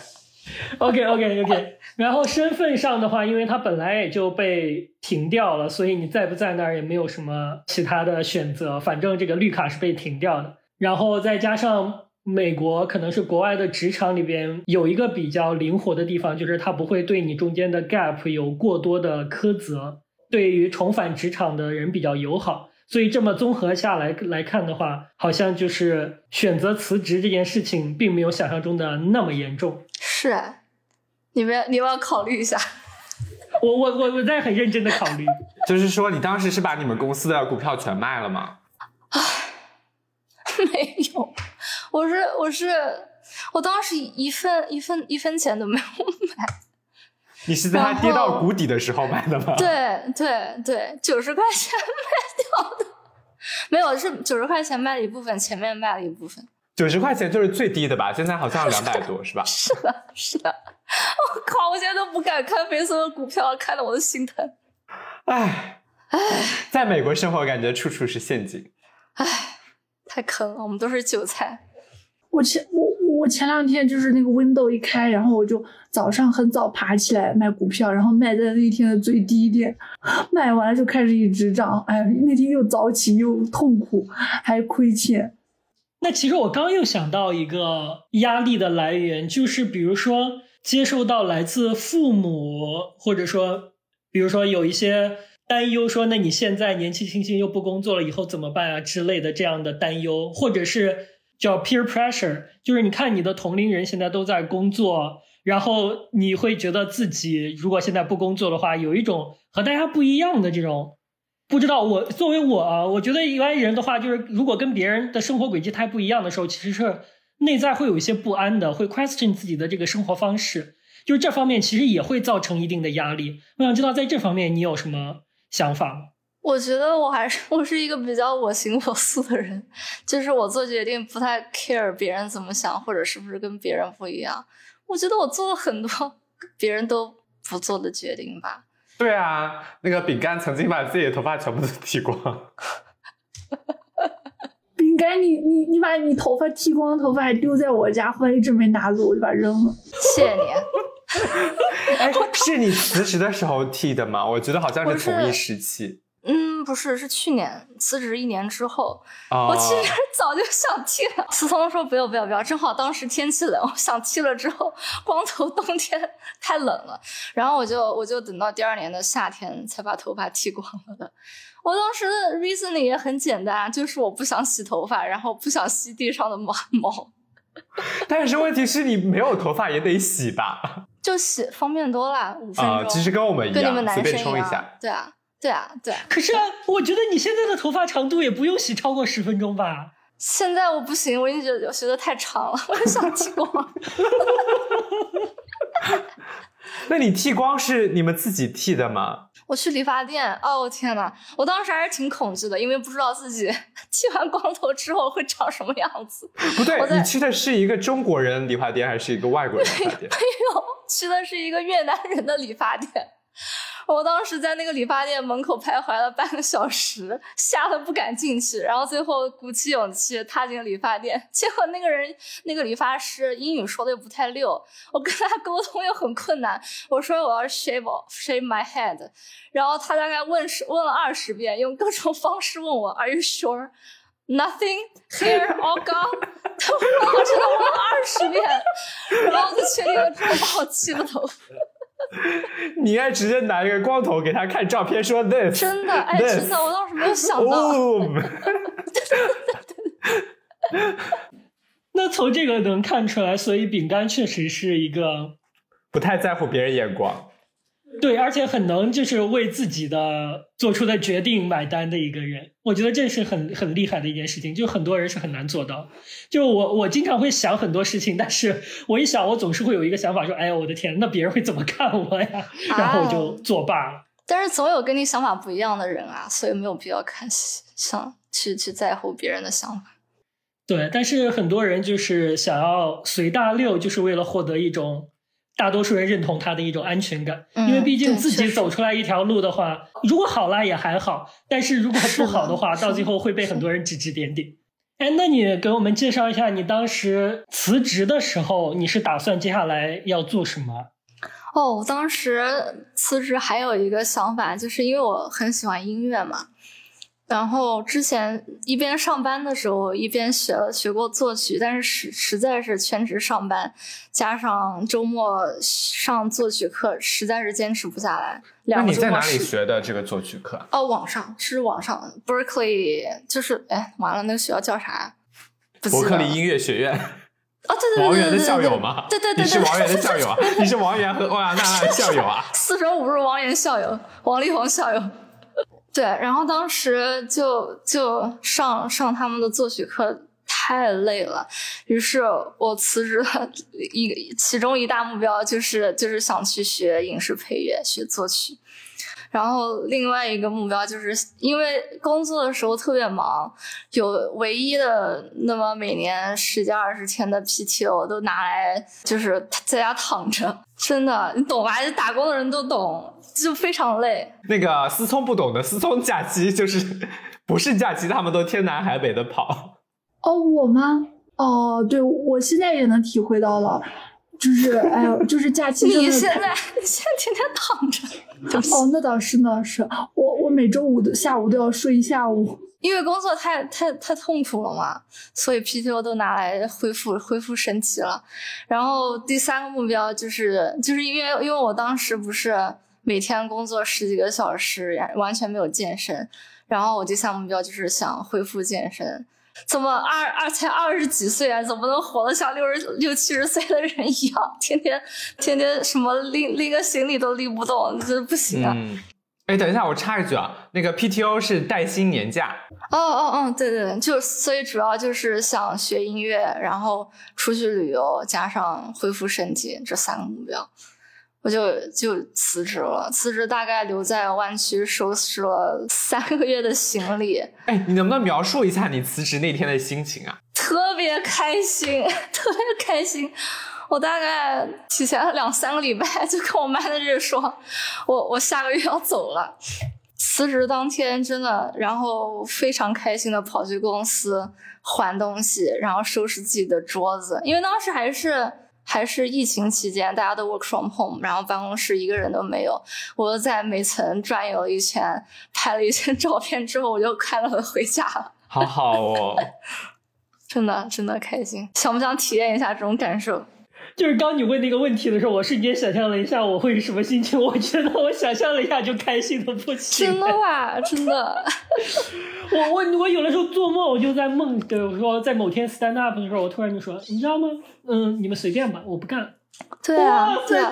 OK OK OK，然后身份上的话，因为他本来也就被停掉了，所以你在不在那儿也没有什么其他的选择，反正这个绿卡是被停掉的。然后再加上美国可能是国外的职场里边有一个比较灵活的地方，就是它不会对你中间的 gap 有过多的苛责，对于重返职场的人比较友好。所以这么综合下来来看的话，好像就是选择辞职这件事情，并没有想象中的那么严重。是，你们你们要考虑一下。我我我我在很认真的考虑。就是说，你当时是把你们公司的股票全卖了吗？啊，没有，我是我是我当时一份一份一分钱都没有买。你是在它跌到谷底的时候买的吗？对对对，九十块钱卖掉的，没有是九十块钱卖了一部分，前面卖了一部分。九十块钱就是最低的吧？现在好像 两百多，是吧？是的，是的。我靠！我现在都不敢看飞松的股票，看得我都心疼。唉唉，在美国生活，感觉处处是陷阱。唉，太坑了，我们都是韭菜。我前我。我前两天就是那个 window 一开，然后我就早上很早爬起来买股票，然后卖在那天的最低点，卖完了就开始一直涨。哎，那天又早起又痛苦，还亏钱。那其实我刚又想到一个压力的来源，就是比如说接受到来自父母，或者说，比如说有一些担忧，说那你现在年纪轻轻又不工作了，以后怎么办啊之类的这样的担忧，或者是。叫 peer pressure，就是你看你的同龄人现在都在工作，然后你会觉得自己如果现在不工作的话，有一种和大家不一样的这种，不知道我作为我啊，我觉得一般人的话，就是如果跟别人的生活轨迹太不一样的时候，其实是内在会有一些不安的，会 question 自己的这个生活方式，就是这方面其实也会造成一定的压力。我想知道在这方面你有什么想法吗？我觉得我还是 我是一个比较我行我素的人，就是我做决定不太 care 别人怎么想或者是不是跟别人不一样。我觉得我做了很多别人都不做的决定吧。对啊，那个饼干曾经把自己的头发全部都剃光。饼干，你你你把你头发剃光，头发还丢在我家，后来一直没拿走，我就把它扔了。谢谢你。哎，是你辞职的时候剃的吗？我觉得好像是同一时期。嗯，不是，是去年辞职一年之后，我其实 早就想剃了。思聪说不要不要不要，正好当时天气冷，我想剃了之后，光头冬天太冷了，然后我就我就等到第二年的夏天才把头发剃光了的。我当时的 reasoning 也很简单，就是我不想洗头发，然后不想吸地上的毛毛。但是问题是你没有头发也得洗吧？就洗方便多了，五分钟。其实跟我们一样，跟你们男生一下。对啊。对啊，对啊。可是啊，我觉得你现在的头发长度也不用洗超过十分钟吧？现在我不行，我已经觉得觉得太长了，我就想剃光。那你剃光是你们自己剃的吗？我去理发店，哦天呐，我当时还是挺恐惧的，因为不知道自己 剃完光头之后会长什么样子。不对，你去的是一个中国人理发店还是一个外国人理发店？没有，去的是一个越南人的理发店。我当时在那个理发店门口徘徊了半个小时，吓得不敢进去，然后最后鼓起勇气踏进理发店，结果那个人那个理发师英语说的又不太溜，我跟他沟通又很困难。我说我要 shave shave my head，然后他大概问是问了二十遍，用各种方式问我 Are you sure nothing hair all gone？他问我真的问了二十遍，然后就确定了之后把我剃了头发。你应该直接拿一个光头给他看照片，说 this 真的，哎，真的，我当时没有想到。那从这个能看出来，所以饼干确实是一个不太在乎别人眼光。对，而且很能就是为自己的做出的决定买单的一个人，我觉得这是很很厉害的一件事情，就很多人是很难做到。就我我经常会想很多事情，但是我一想，我总是会有一个想法，说，哎呀，我的天，那别人会怎么看我呀？然后我就作罢了。但是总有跟你想法不一样的人啊，所以没有必要看想去去在乎别人的想法。对，但是很多人就是想要随大溜，就是为了获得一种。大多数人认同他的一种安全感，因为毕竟自己走出来一条路的话，如果好了也还好，但是如果不好的话，到最后会被很多人指指点点。哎，那你给我们介绍一下，你当时辞职的时候，你是打算接下来要做什么？哦，我当时辞职还有一个想法，就是因为我很喜欢音乐嘛。然后之前一边上班的时候一边学了学过作曲，但是实实在是全职上班，加上周末上作曲课，实在是坚持不下来。那你在哪里学的这个作曲课？哦，网上是网上，Berkeley，就是哎，完了，那个学校叫啥？伯克利音乐学院。哦，对对对，王源的校友吗？对对对，你是王源的校友啊？你是王源和欧阳娜娜的校友啊？四舍五入，王源校友，王力宏校友。对，然后当时就就上上他们的作曲课太累了，于是我辞职了一其中一大目标就是就是想去学影视配乐，学作曲。然后另外一个目标就是因为工作的时候特别忙，有唯一的那么每年十几二十天的 PTO 都拿来就是在家躺着，真的你懂吧？打工的人都懂。就非常累。那个思聪不懂的，思聪假期就是不是假期，他们都天南海北的跑。哦，我吗？哦，对，我现在也能体会到了，就是哎呦，就是假期。你现在现在天天躺着。哦，那倒是，那倒是。我我每周五的下午都要睡一下午，因为工作太太太痛苦了嘛，所以 PTO 都拿来恢复恢复身体了。然后第三个目标就是，就是因为因为我当时不是。每天工作十几个小时，完全没有健身。然后我第三目标就是想恢复健身。怎么二二才二十几岁啊？怎么能活得像六十六七十岁的人一样？天天天天什么拎拎个行李都拎不动，这不行啊！哎，等一下，我插一句啊，那个 PTO 是带薪年假。哦哦哦，对对对，就所以主要就是想学音乐，然后出去旅游，加上恢复身体这三个目标。我就就辞职了，辞职大概留在湾区收拾了三个月的行李。哎，你能不能描述一下你辞职那天的心情啊？特别开心，特别开心。我大概提前了两三个礼拜就跟我 manager 说，我我下个月要走了。辞职当天真的，然后非常开心的跑去公司还东西，然后收拾自己的桌子，因为当时还是。还是疫情期间，大家都 work from home，然后办公室一个人都没有。我在每层转悠了一圈，拍了一些 照片之后，我就快乐的回家了。好好哦，真的真的开心。想不想体验一下这种感受？就是刚你问那个问题的时候，我瞬间想象了一下我会是什么心情。我觉得我想象了一下就开心的不行。真的吧？真的。我我我有的时候做梦，我就在梦，比如说在某天 stand up 的时候，我突然就说，你知道吗？嗯，你们随便吧，我不干。对啊，对啊，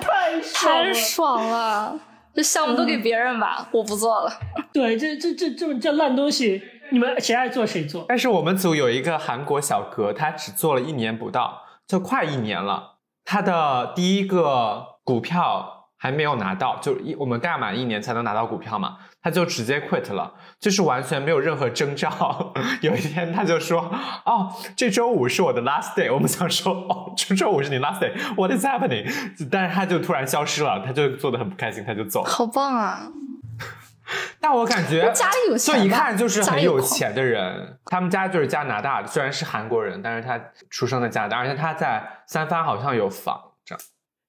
太爽了！这项目都给别人吧，我不做了。对，这这这这这烂东西，你们谁爱做谁做。但是我们组有一个韩国小哥，他只做了一年不到，就快一年了。他的第一个股票还没有拿到，就一我们干满一年才能拿到股票嘛，他就直接 quit 了，就是完全没有任何征兆。有一天他就说：“哦，这周五是我的 last day。”我们想说：“哦，这周五是你 last day，what is happening？” 但是他就突然消失了，他就做的很不开心，他就走。好棒啊！但我感觉家里有钱，就一看就是很有钱的人。他们家就是加拿大的，虽然是韩国人，但是他出生在加拿大，而且他在三藩好像有房。这样，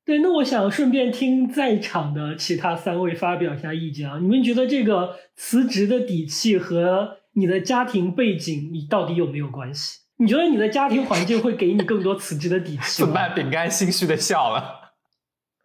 对。那我想顺便听在场的其他三位发表一下意见啊。你们觉得这个辞职的底气和你的家庭背景，你到底有没有关系？你觉得你的家庭环境会给你更多辞职的底气吗？怎么办？饼干心虚的笑了。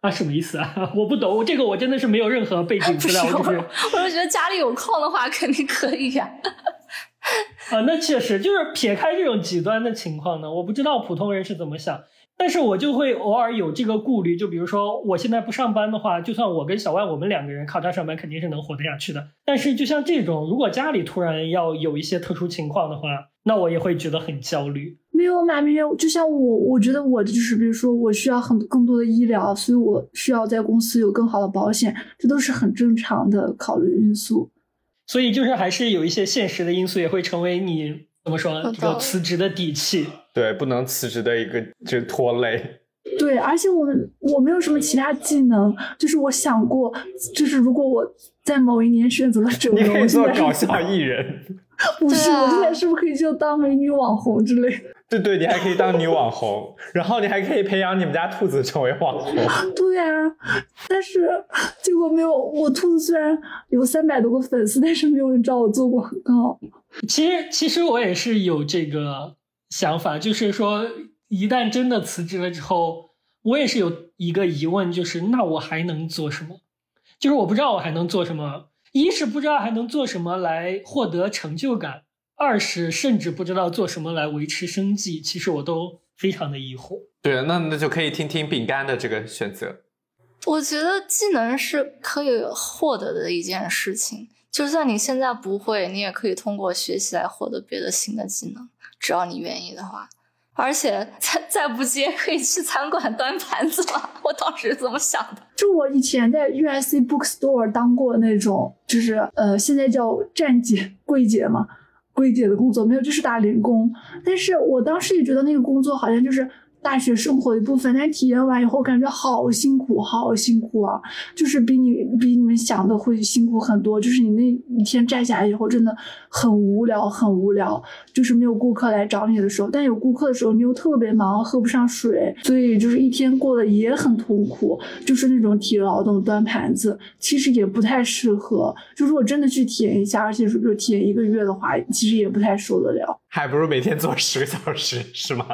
啊，什么意思啊？我不懂，这个我真的是没有任何背景资料。我就是，我就觉得家里有矿的话，肯定可以呀。啊，那确实，就是撇开这种极端的情况呢，我不知道普通人是怎么想，但是我就会偶尔有这个顾虑。就比如说，我现在不上班的话，就算我跟小万我们两个人靠他上班，肯定是能活得下去的。但是，就像这种，如果家里突然要有一些特殊情况的话，那我也会觉得很焦虑。没有嘛，没有。就像我，我觉得我就是，比如说，我需要很更多的医疗，所以我需要在公司有更好的保险，这都是很正常的考虑因素。所以就是还是有一些现实的因素，也会成为你怎么说这个辞职的底气。对，不能辞职的一个就是拖累。对，而且我我没有什么其他技能，就是我想过，就是如果我在某一年选择了整容，你可以做搞笑艺人。不是，我现在是不是可以就当美女网红之类的？对对，你还可以当女网红，然后你还可以培养你们家兔子成为网红。对啊，但是结果没有。我兔子虽然有三百多个粉丝，但是没有人找我做广告。其实，其实我也是有这个想法，就是说，一旦真的辞职了之后，我也是有一个疑问，就是那我还能做什么？就是我不知道我还能做什么。一是不知道还能做什么来获得成就感，二是甚至不知道做什么来维持生计。其实我都非常的疑惑。对，那那就可以听听饼干的这个选择。我觉得技能是可以获得的一件事情，就算你现在不会，你也可以通过学习来获得别的新的技能，只要你愿意的话。而且再再不接，可以去餐馆端盘子吗？我当时怎么想的。就我以前在 U S C Bookstore 当过那种，就是呃，现在叫站姐、柜姐嘛，柜姐的工作没有，就是打零工。但是我当时也觉得那个工作好像就是。大学生活的一部分，但体验完以后感觉好辛苦，好辛苦啊！就是比你比你们想的会辛苦很多。就是你那一天站下来以后，真的很无聊，很无聊。就是没有顾客来找你的时候，但有顾客的时候，你又特别忙，喝不上水，所以就是一天过得也很痛苦。就是那种体力劳动，端盘子，其实也不太适合。就如果真的去体验一下，而且是就体验一个月的话，其实也不太受得了。还不如每天做十个小时，是吗？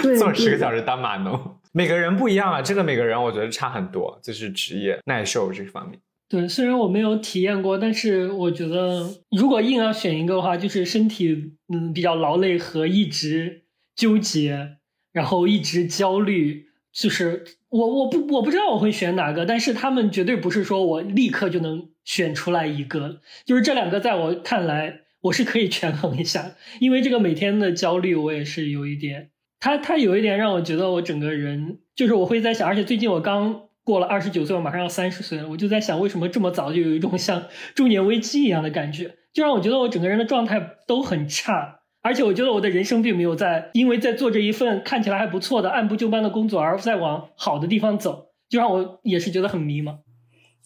做十个小时当码农，每个人不一样啊，这个每个人我觉得差很多，就是职业耐受这方面。对，虽然我没有体验过，但是我觉得如果硬要选一个的话，就是身体嗯比较劳累和一直纠结，然后一直焦虑，就是我我不我不知道我会选哪个，但是他们绝对不是说我立刻就能选出来一个，就是这两个在我看来我是可以权衡一下，因为这个每天的焦虑我也是有一点。他他有一点让我觉得我整个人就是我会在想，而且最近我刚过了二十九岁，我马上要三十岁了，我就在想为什么这么早就有一种像中年危机一样的感觉，就让我觉得我整个人的状态都很差，而且我觉得我的人生并没有在因为在做这一份看起来还不错的按部就班的工作而在往好的地方走，就让我也是觉得很迷茫。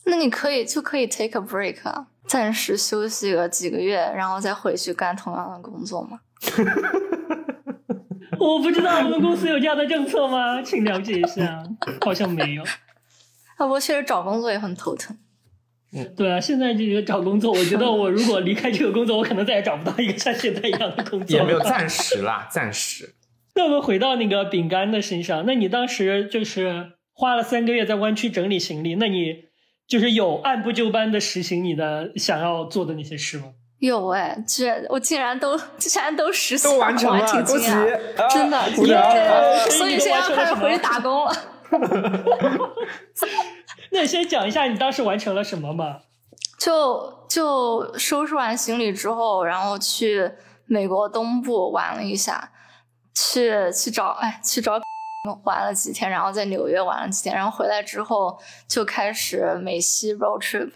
那你可以就可以 take a break，暂时休息个几个月，然后再回去干同样的工作吗？我不知道我们公司有这样的政策吗？请了解一下。好像没有。啊，我确实找工作也很头疼。嗯，对啊，现在这个找工作，我觉得我如果离开这个工作，我可能再也找不到一个像现在一样的工作。也没有暂时啦，暂时。那我们回到那个饼干的身上，那你当时就是花了三个月在湾区整理行李，那你就是有按部就班的实行你的想要做的那些事吗？有哎，这我竟然都竟然都实现了，完成了，挺惊讶，真的，所以现在开始回去打工了。那你先讲一下你当时完成了什么吧？就就收拾完行李之后，然后去美国东部玩了一下，去去找哎去找玩了几天，然后在纽约玩了几天，然后回来之后就开始美西 road trip。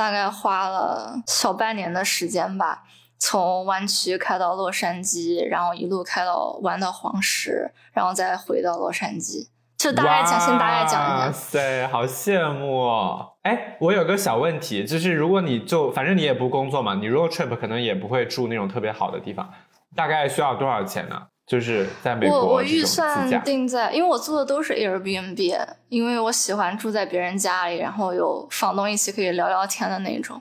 大概花了小半年的时间吧，从湾区开到洛杉矶，然后一路开到玩到黄石，然后再回到洛杉矶。就大概讲，先大概讲一下。哇塞，好羡慕哦！哎，我有个小问题，就是如果你就反正你也不工作嘛，你 road trip 可能也不会住那种特别好的地方，大概需要多少钱呢？就是在美国，我我预算定在，因为我做的都是 Airbnb，因为我喜欢住在别人家里，然后有房东一起可以聊聊天的那种，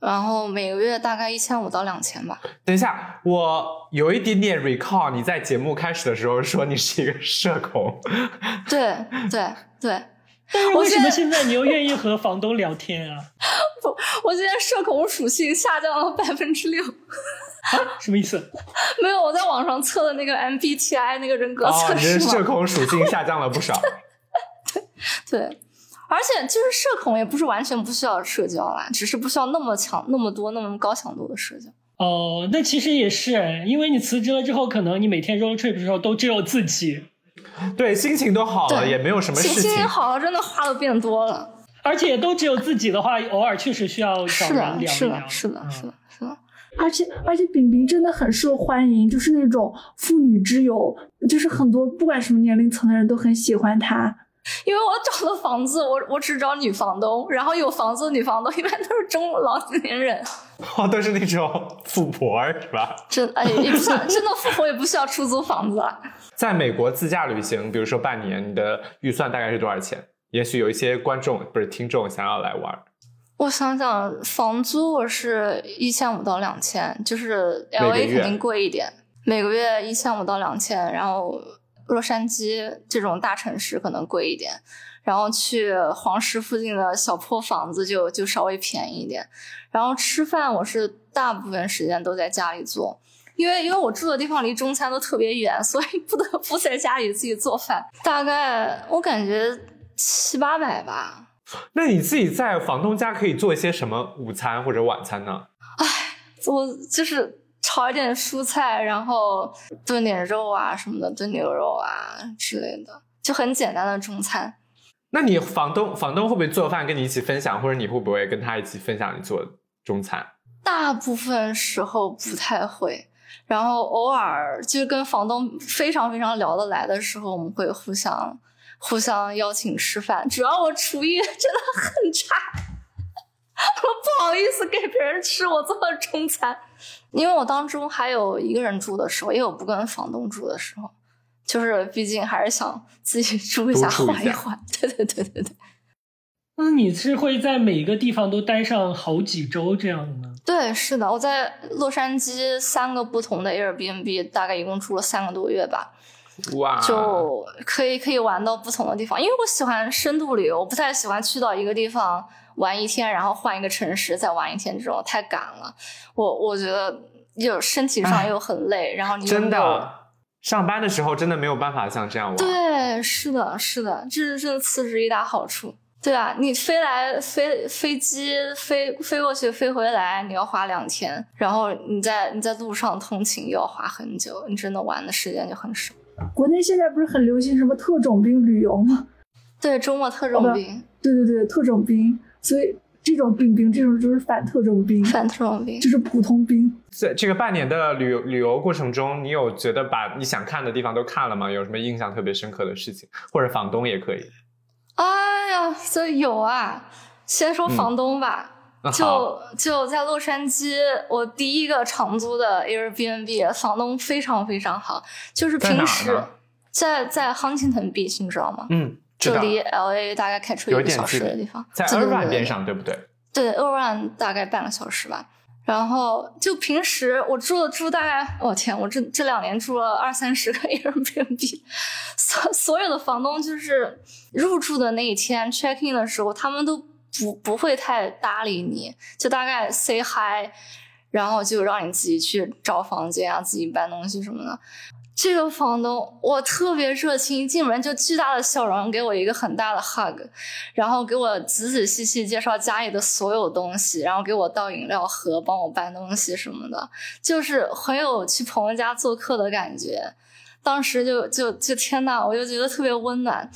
然后每个月大概一千五到两千吧。等一下，我有一点点 recall，你在节目开始的时候说你是一个社恐。对对对，但是为什么现在你又愿意和 房东聊天啊？不，我现在社恐属性下降了百分之六。什么意思？没有，我在网上测的那个 MBTI 那个人格测试哦，你的社恐属性下降了不少。对对，而且就是社恐也不是完全不需要社交啦，只是不需要那么强、那么多、那么高强度的社交。哦，那其实也是，因为你辞职了之后，可能你每天 road trip 的时候都只有自己，对，心情都好了，也没有什么事情。心情好了，真的话都变多了。而且都只有自己的话，偶尔确实需要找人聊一聊。是的，是的，是的，是的。而且而且，饼饼真的很受欢迎，就是那种妇女之友，就是很多不管什么年龄层的人都很喜欢他。因为我找的房子，我我只找女房东，然后有房子的女房东一般都是中老年人，哦，都是那种富婆是吧？真哎，也不算真的富婆，也不需要出租房子。在美国自驾旅行，比如说半年，你的预算大概是多少钱？也许有一些观众不是听众想要来玩。我想想，房租我是一千五到两千，就是 L A 肯定贵一点，每个月一千五到两千，然后。洛杉矶这种大城市可能贵一点，然后去黄石附近的小破房子就就稍微便宜一点。然后吃饭我是大部分时间都在家里做，因为因为我住的地方离中餐都特别远，所以不得不在家里自己做饭。大概我感觉七八百吧。那你自己在房东家可以做一些什么午餐或者晚餐呢？唉，我就是。炒一点蔬菜，然后炖点肉啊什么的，炖牛肉啊之类的，就很简单的中餐。那你房东房东会不会做饭跟你一起分享，或者你会不会跟他一起分享你做中餐？大部分时候不太会，然后偶尔就是跟房东非常非常聊得来的时候，我们会互相互相邀请吃饭。主要我厨艺真的很差，我不好意思给别人吃我做的中餐。因为我当中还有一个人住的时候，也有不跟房东住的时候，就是毕竟还是想自己住一下缓一缓。对对对对对。那你是会在每个地方都待上好几周这样的吗？对，是的，我在洛杉矶三个不同的 Airbnb，大概一共住了三个多月吧。哇！就可以可以玩到不同的地方，因为我喜欢深度旅游，我不太喜欢去到一个地方。玩一天，然后换一个城市再玩一天，这种太赶了。我我觉得又身体上又很累，然后你真的上班的时候真的没有办法像这样玩。对，是的，是的，这是这辞职一大好处。对啊，你飞来飞飞机飞飞过去飞回来，你要花两天，然后你在你在路上通勤又要花很久，你真的玩的时间就很少。国内现在不是很流行什么特种兵旅游吗？对，周末特种兵。对对对，特种兵。所以这种兵兵，这种就是反特种兵，反特种兵就是普通兵。在这个半年的旅游旅游过程中，你有觉得把你想看的地方都看了吗？有什么印象特别深刻的事情，或者房东也可以。哎呀，这有啊。先说房东吧，就就在洛杉矶，我第一个长租的 Airbnb，房东非常非常好，就是平时在在 Huntington Beach，你知道吗？嗯。就离 L A 大概开车一个小时的地方，在 Irvine 边上，对不对？对，Irvine 大概半个小时吧。然后就平时我住了住大概，我天，我这这两年住了二三十个 Airbnb，所所有的房东就是入住的那一天 check in 的时候，他们都不不会太搭理你，就大概 say hi，然后就让你自己去找房间啊，自己搬东西什么的。这个房东我特别热情，一进门就巨大的笑容，给我一个很大的 hug，然后给我仔仔细细介绍家里的所有东西，然后给我倒饮料喝，帮我搬东西什么的，就是很有去朋友家做客的感觉。当时就就就天呐，我就觉得特别温暖。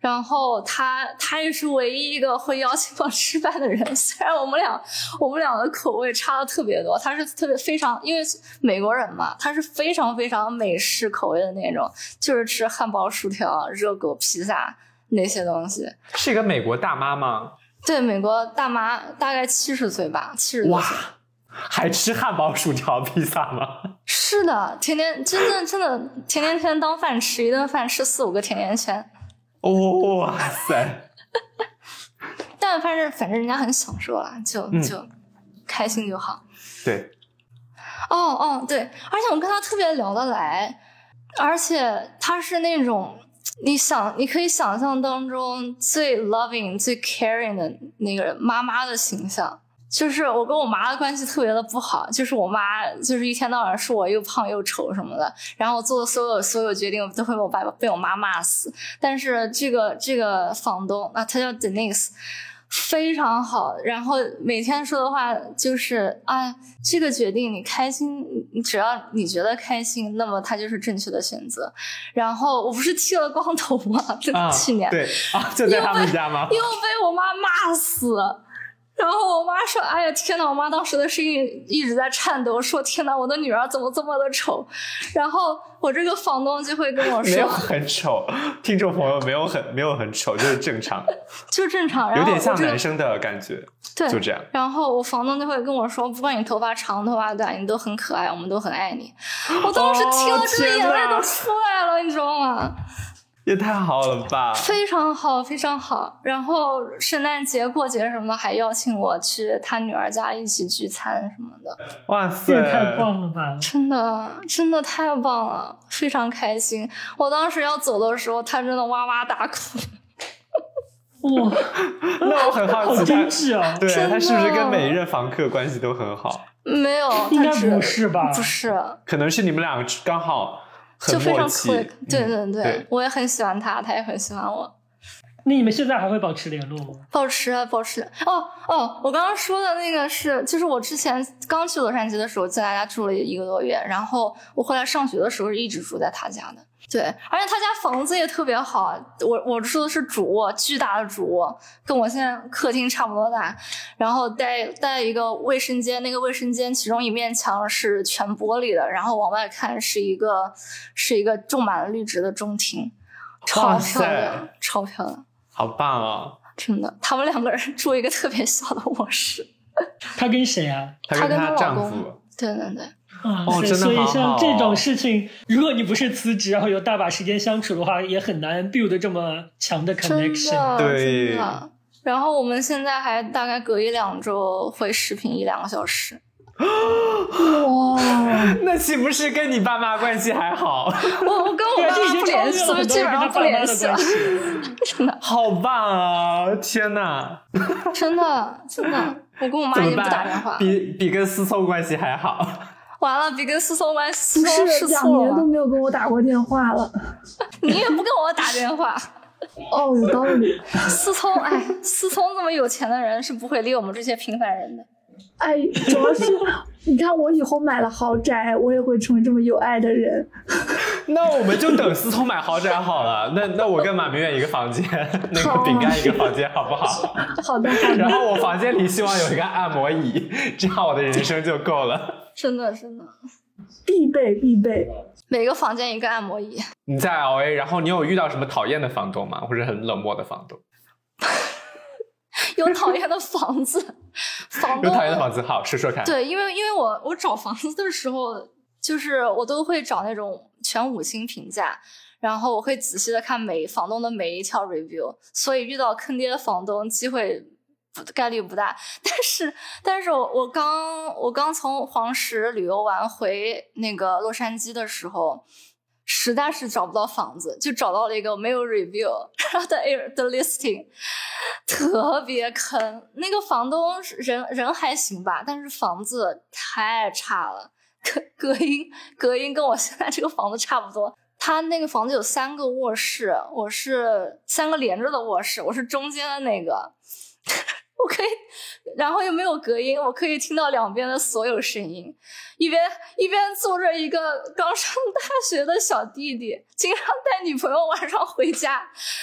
然后他他也是唯一一个会邀请我吃饭的人，虽然我们俩我们俩的口味差的特别多，他是特别非常因为美国人嘛，他是非常非常美式口味的那种，就是吃汉堡、薯条、热狗、披萨那些东西。是一个美国大妈吗？对，美国大妈，大概七十岁吧，七十多岁。还吃汉堡、薯条、披萨吗？是的，天天真的真的天天天当饭吃，一顿饭吃四五个甜甜圈。哇塞！但反正反正人家很享受啊，就就开心就好。对。哦哦对，而且我跟他特别聊得来，而且他是那种你想你可以想象当中最 loving、最 caring 的那个妈妈的形象。就是我跟我妈的关系特别的不好，就是我妈就是一天到晚说我又胖又丑什么的，然后做的所有所有决定都会被我爸被我妈骂死。但是这个这个房东啊，他叫 Denise，非常好，然后每天说的话就是啊，这个决定你开心，只要你觉得开心，那么它就是正确的选择。然后我不是剃了光头吗？去年对啊，就在他们家吗？又被我妈骂死。然后我妈说：“哎呀，天呐！”我妈当时的声音一直在颤抖，说：“天呐，我的女儿怎么这么的丑？”然后我这个房东就会跟我说：“没有很丑，听众朋友没有很没有很丑，就是正常，就正常。”有点像男生的感觉，对，就这样。然后我房东就会跟我说：“不管你头发长头发短，你都很可爱，我们都很爱你。”我当时听了，这个眼泪都出来了，你知道吗？也太好了吧！非常好，非常好。然后圣诞节过节什么还邀请我去他女儿家一起聚餐什么的。哇塞，太棒了吧！真的，真的太棒了，非常开心。我当时要走的时候，他真的哇哇大哭。哇 那我很好奇！对他是不是跟每一任房客关系都很好？没有，应该不是吧？不是，可能是你们两个刚好。就非常 quick，对对对，我也很喜欢他，他也很喜欢我。那你们现在还会保持联络吗？保持啊，保持。哦哦，我刚刚说的那个是，就是我之前刚去洛杉矶的时候，在他家住了一个多月，然后我后来上学的时候是一直住在他家的。对，而且他家房子也特别好。我我住的是主卧，巨大的主卧，跟我现在客厅差不多大。然后带带一个卫生间，那个卫生间其中一面墙是全玻璃的，然后往外看是一个是一个种满了绿植的中庭，超漂亮，超漂亮，好棒啊！真的，他们两个人住一个特别小的卧室。他跟谁啊？他跟她丈夫。对对对。啊，所以像这种事情，如果你不是辞职，然后有大把时间相处的话，也很难 build 这么强的 connection。对。然后我们现在还大概隔一两周会视频一两个小时。哇，那岂不是跟你爸妈关系还好？我我跟我爸妈不联系，基本上不联系了。真的。好棒啊！天哪！真的真的，我跟我妈已经不打电话。比比跟思聪关系还好。完了，比跟思聪关系不是两年都没有跟我打过电话了。你也不跟我打电话。哦，有道理。思聪，哎，思聪这么有钱的人是不会理我们这些平凡人的。哎，主要是你看，我以后买了豪宅，我也会成为这么有爱的人。那我们就等思聪买豪宅好了。那那我跟马明远一个房间，那个饼干一个房间，好不好？好的。然后我房间里希望有一个按摩椅，这样我的人生就够了。真的，真的，必备必备。每个房间一个按摩椅。你在 L A，然后你有遇到什么讨厌的房东吗？或者很冷漠的房东？有讨厌的房子，房有讨厌的房子，好说说看。对，因为因为我我找房子的时候，就是我都会找那种全五星评价，然后我会仔细的看每房东的每一条 review，所以遇到坑爹的房东机会。概率不大，但是，但是我我刚我刚从黄石旅游完回那个洛杉矶的时候，实在是找不到房子，就找到了一个没有 review 然后的 air 的 listing，特别坑。那个房东人人还行吧，但是房子太差了，隔 隔音隔音跟我现在这个房子差不多。他那个房子有三个卧室，我是三个连着的卧室，我是中间的那个。我可以，然后又没有隔音，我可以听到两边的所有声音。一边一边坐着一个刚上大学的小弟弟，经常带女朋友晚上回家；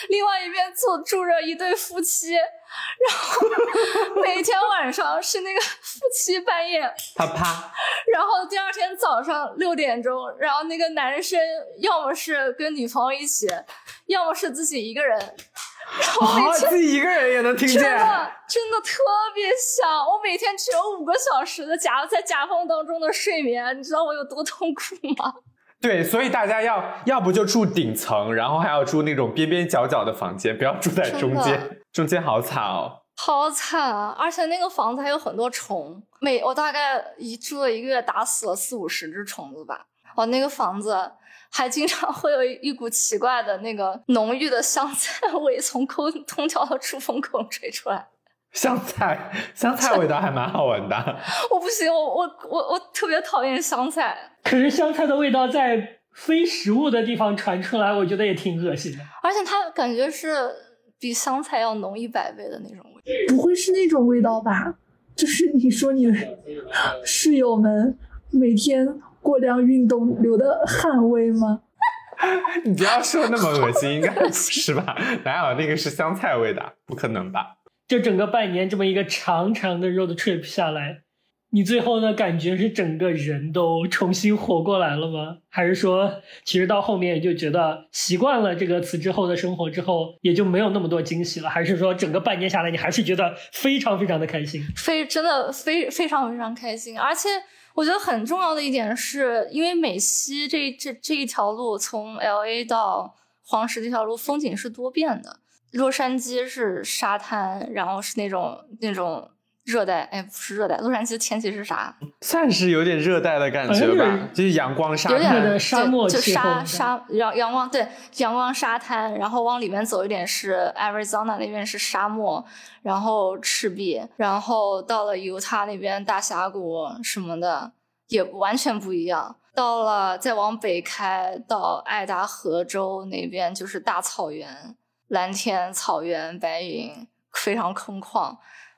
另外一边坐住着一对夫妻，然后 每天晚上是那个夫妻半夜啪啪，然后第二天早上六点钟，然后那个男生要么是跟女朋友一起，要么是自己一个人。啊！自己一个人也能听见，真的真的特别响。我每天只有五个小时的夹在夹缝当中的睡眠，你知道我有多痛苦吗？对，所以大家要要不就住顶层，然后还要住那种边边角角的房间，不要住在中间，中间好惨哦，好惨啊！而且那个房子还有很多虫，每我大概一住了一个月，打死了四五十只虫子吧。哦，那个房子。还经常会有一股奇怪的那个浓郁的香菜味从空 空调的出风口吹出来。香菜，香菜味道还蛮好闻的。我不行，我我我我特别讨厌香菜。可是香菜的味道在非食物的地方传出来，我觉得也挺恶心的。而且它感觉是比香菜要浓一百倍的那种味。不会是那种味道吧？就是你说你室友们每天。过量运动流的汗味吗？你不要说那么恶心，应该不是吧？哪有那个是香菜味的？不可能吧？这整个半年这么一个长长的 road trip 下来，你最后的感觉是整个人都重新活过来了吗？还是说，其实到后面也就觉得习惯了这个辞职后的生活之后，也就没有那么多惊喜了？还是说，整个半年下来，你还是觉得非常非常的开心？非真的非非常非常开心，而且我觉得很重要的一点是，因为美西这这这一条路从 L A 到黄石这条路风景是多变的。洛杉矶是沙滩，然后是那种那种热带，哎，不是热带。洛杉矶天气是啥？算是有点热带的感觉吧，就是阳光沙滩的沙漠就沙沙阳阳光对阳光沙滩，然后往里面走一点是 Arizona 那边是沙漠，然后赤壁，然后到了犹他那边大峡谷什么的也完全不一样。到了再往北开到爱达荷州那边就是大草原。蓝天、草原、白云，非常空旷。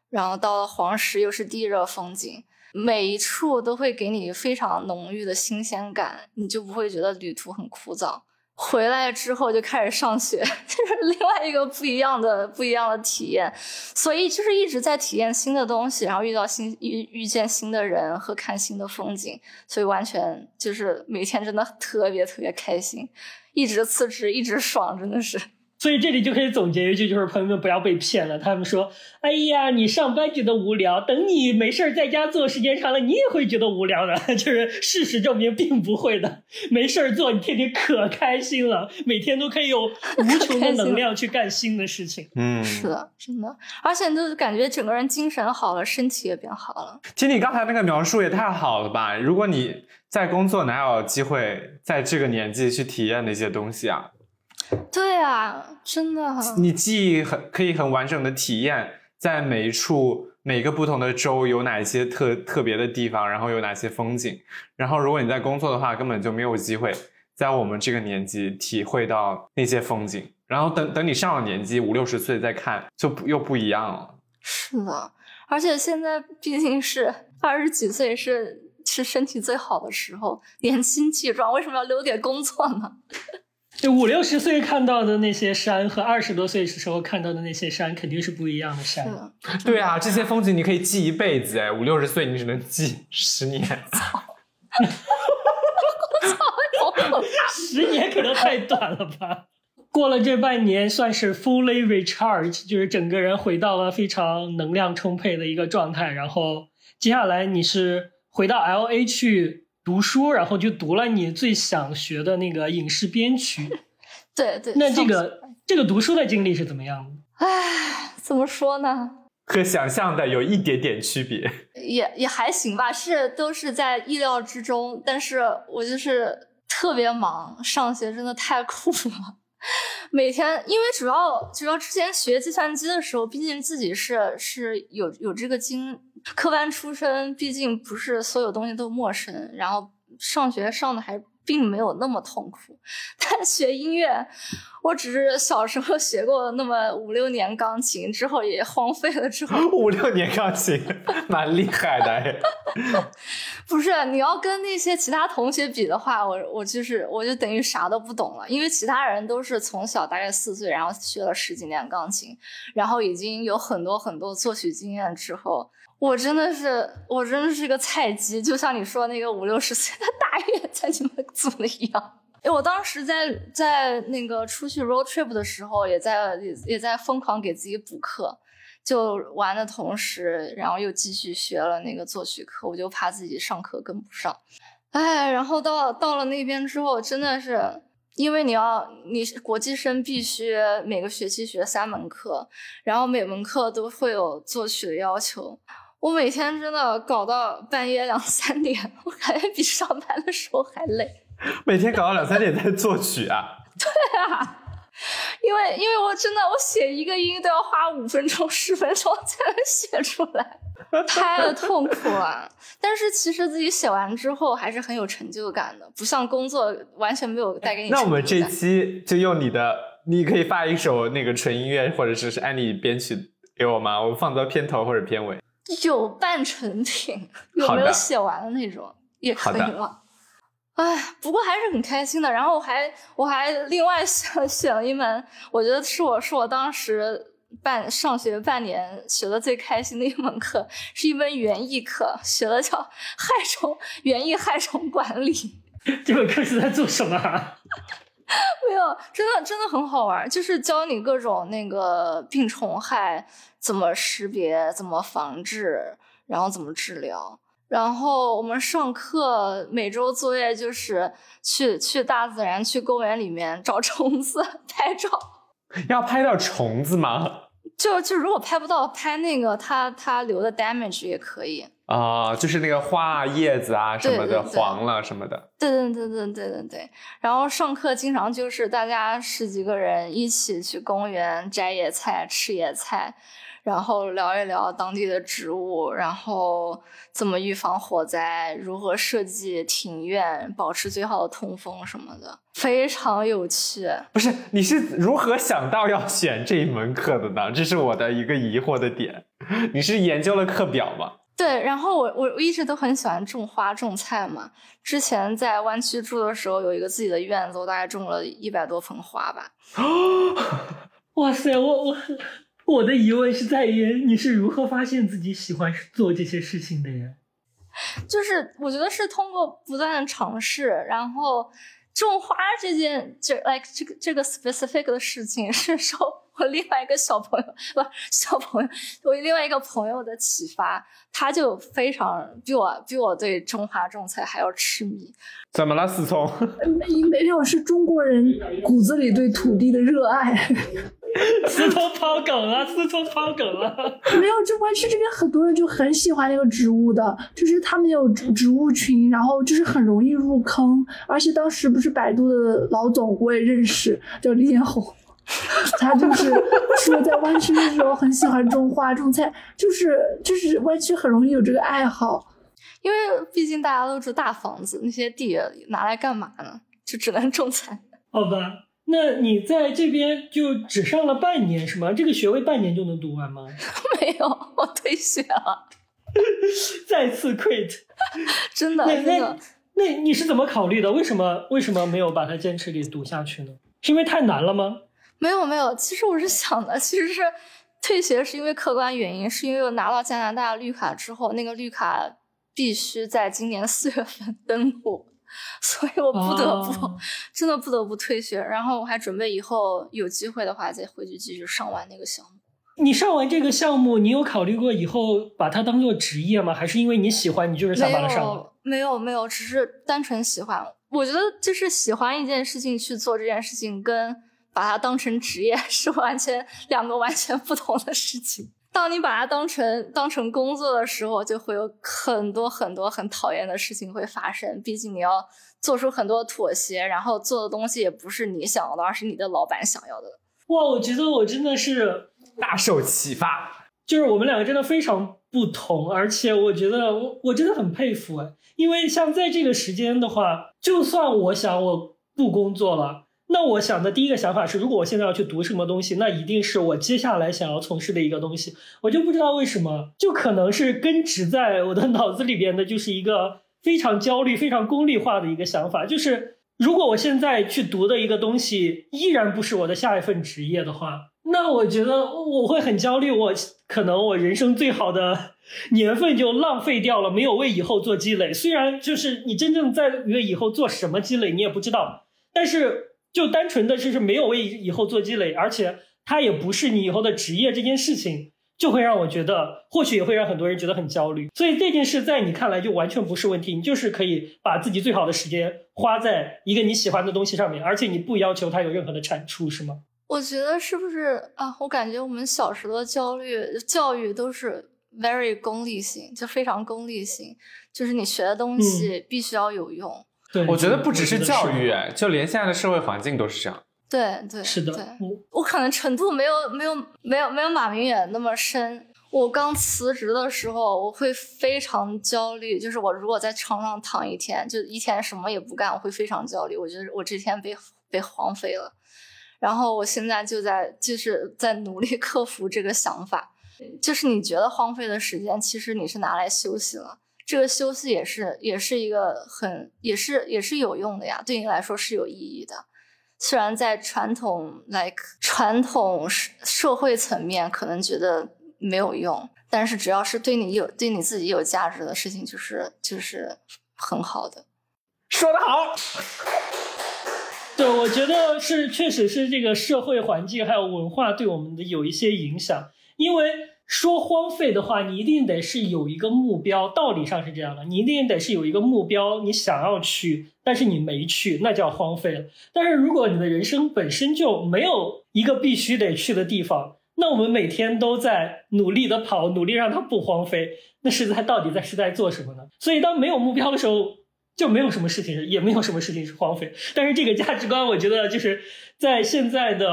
然后到了黄石，又是地热风景，每一处都会给你非常浓郁的新鲜感，你就不会觉得旅途很枯燥。回来之后就开始上学，就是另外一个不一样的、不一样的体验。所以就是一直在体验新的东西，然后遇到新遇遇见新的人和看新的风景，所以完全就是每天真的特别特别开心，一直辞职，一直爽，真的是。所以这里就可以总结一句，就是朋友们不要被骗了。他们说：“哎呀，你上班觉得无聊，等你没事儿在家做时间长了，你也会觉得无聊的。”就是事实证明并不会的，没事儿做，你天天可开心了，每天都可以有无穷的能量去干新的事情。嗯，是的，真的，而且就是感觉整个人精神好了，身体也变好了。听你刚才那个描述也太好了吧？如果你在工作，哪有机会在这个年纪去体验那些东西啊？对啊，真的。你记忆很可以很完整的体验在每一处每个不同的州有哪些特特别的地方，然后有哪些风景。然后如果你在工作的话，根本就没有机会在我们这个年纪体会到那些风景。然后等等你上了年纪五六十岁再看，就不又不一样了。是的，而且现在毕竟是二十几岁，是是身体最好的时候，年轻气壮，为什么要留给工作呢？就五六十岁看到的那些山和二十多岁时候看到的那些山肯定是不一样的山。对啊，这些风景你可以记一辈子哎，五六十岁你只能记十年。操！十年可能太短了吧？过了这半年，算是 fully recharge，就是整个人回到了非常能量充沛的一个状态。然后接下来你是回到 L A 去。读书，然后就读了你最想学的那个影视编曲。对对。那这个这个读书的经历是怎么样的？唉，怎么说呢？和想象的有一点点区别。也也还行吧，是都是在意料之中。但是我就是特别忙，上学真的太苦了。每天，因为主要主要之前学计算机的时候，毕竟自己是是有有这个经。科班出身，毕竟不是所有东西都陌生。然后上学上的还并没有那么痛苦，但学音乐，我只是小时候学过那么五六年钢琴，之后也荒废了。之后 五六年钢琴，蛮厉害的。不是你要跟那些其他同学比的话，我我就是我就等于啥都不懂了，因为其他人都是从小大概四岁，然后学了十几年钢琴，然后已经有很多很多作曲经验之后。我真的是，我真的是个菜鸡，就像你说那个五六十岁的大爷在你们组的一样。哎，我当时在在那个出去 road trip 的时候，也在也也在疯狂给自己补课，就玩的同时，然后又继续学了那个作曲课，我就怕自己上课跟不上。哎，然后到到了那边之后，真的是。因为你要，你国际生，必须每个学期学三门课，然后每门课都会有作曲的要求。我每天真的搞到半夜两三点，我感觉比上班的时候还累。每天搞到两三点在作曲啊？对啊，因为因为我真的我写一个音都要花五分钟十分钟才能写出来。太痛苦了，但是其实自己写完之后还是很有成就感的，不像工作完全没有带给你。那我们这期就用你的，你可以发一首那个纯音乐，或者是是按你编曲给我吗？我放到片头或者片尾。有半成品，有没有写完的那种也可以了。哎，不过还是很开心的。然后我还我还另外选选了一门，我觉得是我是我当时。半上学半年学的最开心的一门课，是一门园艺课，学的叫害虫园艺害虫管理。这门课是在做什么？没有，真的真的很好玩，就是教你各种那个病虫害怎么识别、怎么防治，然后怎么治疗。然后我们上课每周作业就是去去大自然、去公园里面找虫子 拍照。要拍到虫子吗？就就如果拍不到，拍那个它它留的 damage 也可以啊，就是那个花叶子啊什么的黄了什么的。对对对对对对对。然后上课经常就是大家十几个人一起去公园摘野菜、吃野菜。然后聊一聊当地的植物，然后怎么预防火灾，如何设计庭院，保持最好的通风什么的，非常有趣。不是，你是如何想到要选这一门课的呢？这是我的一个疑惑的点。你是研究了课表吗？对，然后我我我一直都很喜欢种花种菜嘛。之前在湾区住的时候，有一个自己的院子，我大概种了一百多盆花吧。哇塞，我我。我的疑问是在于你是如何发现自己喜欢做这些事情的呀？就是我觉得是通过不断的尝试，然后种花这件就 like 这个这个 specific 的事情是受我另外一个小朋友不小朋友我另外一个朋友的启发，他就非常比我比我对中华种菜还要痴迷。怎么了，思聪？没没有，是中国人骨子里对土地的热爱。思聪抛梗了，思聪抛梗了。没有，这湾区这边很多人就很喜欢那个植物的，就是他们有植物群，然后就是很容易入坑。而且当时不是百度的老总我也认识，叫李彦宏，他就是说在湾区的时候很喜欢种花种菜，就是就是湾区很容易有这个爱好，因为毕竟大家都住大房子，那些地拿来干嘛呢？就只能种菜。好吧。那你在这边就只上了半年是吗？这个学位半年就能读完吗？没有，我退学了，再次 quit，真的真的。那你是怎么考虑的？为什么为什么没有把它坚持给读下去呢？是因为太难了吗？没有没有，其实我是想的，其实是退学是因为客观原因，是因为我拿到加拿大绿卡之后，那个绿卡必须在今年四月份登陆。所以我不得不，真的不得不退学。然后我还准备以后有机会的话再回去继续上完那个项目。你上完这个项目，你有考虑过以后把它当做职业吗？还是因为你喜欢，你就是想把它上？没有没有，只是单纯喜欢。我觉得就是喜欢一件事情去做这件事情，跟把它当成职业 是完全两个完全不同的事情。当你把它当成当成工作的时候，就会有很多很多很讨厌的事情会发生。毕竟你要做出很多妥协，然后做的东西也不是你想要的，而是你的老板想要的。哇，我觉得我真的是大受启发。就是我们两个真的非常不同，而且我觉得我我真的很佩服哎，因为像在这个时间的话，就算我想我不工作了。那我想的第一个想法是，如果我现在要去读什么东西，那一定是我接下来想要从事的一个东西。我就不知道为什么，就可能是根植在我的脑子里边的，就是一个非常焦虑、非常功利化的一个想法。就是如果我现在去读的一个东西依然不是我的下一份职业的话，那我觉得我会很焦虑。我可能我人生最好的 年份就浪费掉了，没有为以后做积累。虽然就是你真正在为以后做什么积累，你也不知道，但是。就单纯的就是没有为以后做积累，而且它也不是你以后的职业这件事情，就会让我觉得，或许也会让很多人觉得很焦虑。所以这件事在你看来就完全不是问题，你就是可以把自己最好的时间花在一个你喜欢的东西上面，而且你不要求它有任何的产出，是吗？我觉得是不是啊？我感觉我们小时候的焦虑教育都是 very 功利性，就非常功利性，就是你学的东西必须要有用。我觉得不只是教育，就连现在的社会环境都是这样。对对，是的。对，我可能程度没有没有没有没有马明远那么深。我刚辞职的时候，我会非常焦虑，就是我如果在床上躺一天，就一天什么也不干，我会非常焦虑。我觉得我这天被被荒废了。然后我现在就在就是在努力克服这个想法，就是你觉得荒废的时间，其实你是拿来休息了。这个休息也是，也是一个很，也是也是有用的呀。对你来说是有意义的，虽然在传统 like 传统社会层面可能觉得没有用，但是只要是对你有对你自己有价值的事情，就是就是很好的。说得好。对，我觉得是，确实是这个社会环境还有文化对我们的有一些影响。因为说荒废的话，你一定得是有一个目标，道理上是这样的，你一定得是有一个目标，你想要去，但是你没去，那叫荒废了。但是如果你的人生本身就没有一个必须得去的地方，那我们每天都在努力的跑，努力让它不荒废，那是在到底在是在做什么呢？所以当没有目标的时候。就没有什么事情是，也没有什么事情是荒废。但是这个价值观，我觉得就是在现在的，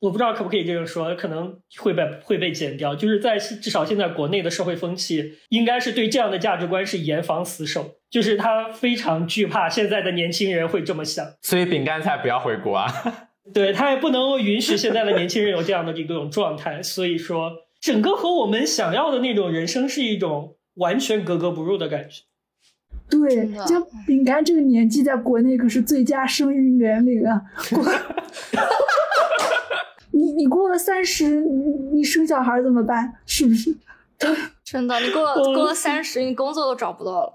我不知道可不可以这样说，可能会被会被剪掉。就是在至少现在国内的社会风气，应该是对这样的价值观是严防死守，就是他非常惧怕现在的年轻人会这么想。所以饼干才不要回国啊！对他也不能够允许现在的年轻人有这样的这种状态。所以说，整个和我们想要的那种人生是一种完全格格不入的感觉。对，就饼干这个年纪，在国内可是最佳生育年龄啊！你你过了三十，你你生小孩怎么办？是不是？真的，你过了过了三十，你工作都找不到了。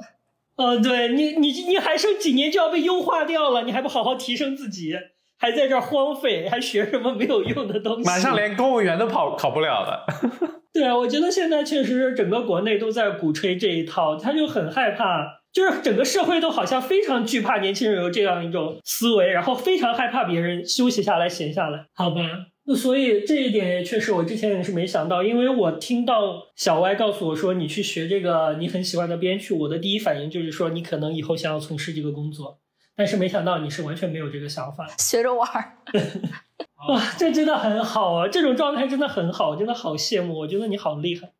呃，对你你你还剩几年就要被优化掉了，你还不好好提升自己，还在这儿荒废，还学什么没有用的东西？马上连公务员都跑考不了了。对啊，我觉得现在确实整个国内都在鼓吹这一套，他就很害怕。就是整个社会都好像非常惧怕年轻人有这样一种思维，然后非常害怕别人休息下来、闲下来，好吧？那所以这一点也确实我之前也是没想到，因为我听到小歪告诉我说你去学这个你很喜欢的编剧，我的第一反应就是说你可能以后想要从事这个工作，但是没想到你是完全没有这个想法，学着玩儿。哇，这真的很好啊！这种状态真的很好，真的好羡慕。我觉得你好厉害。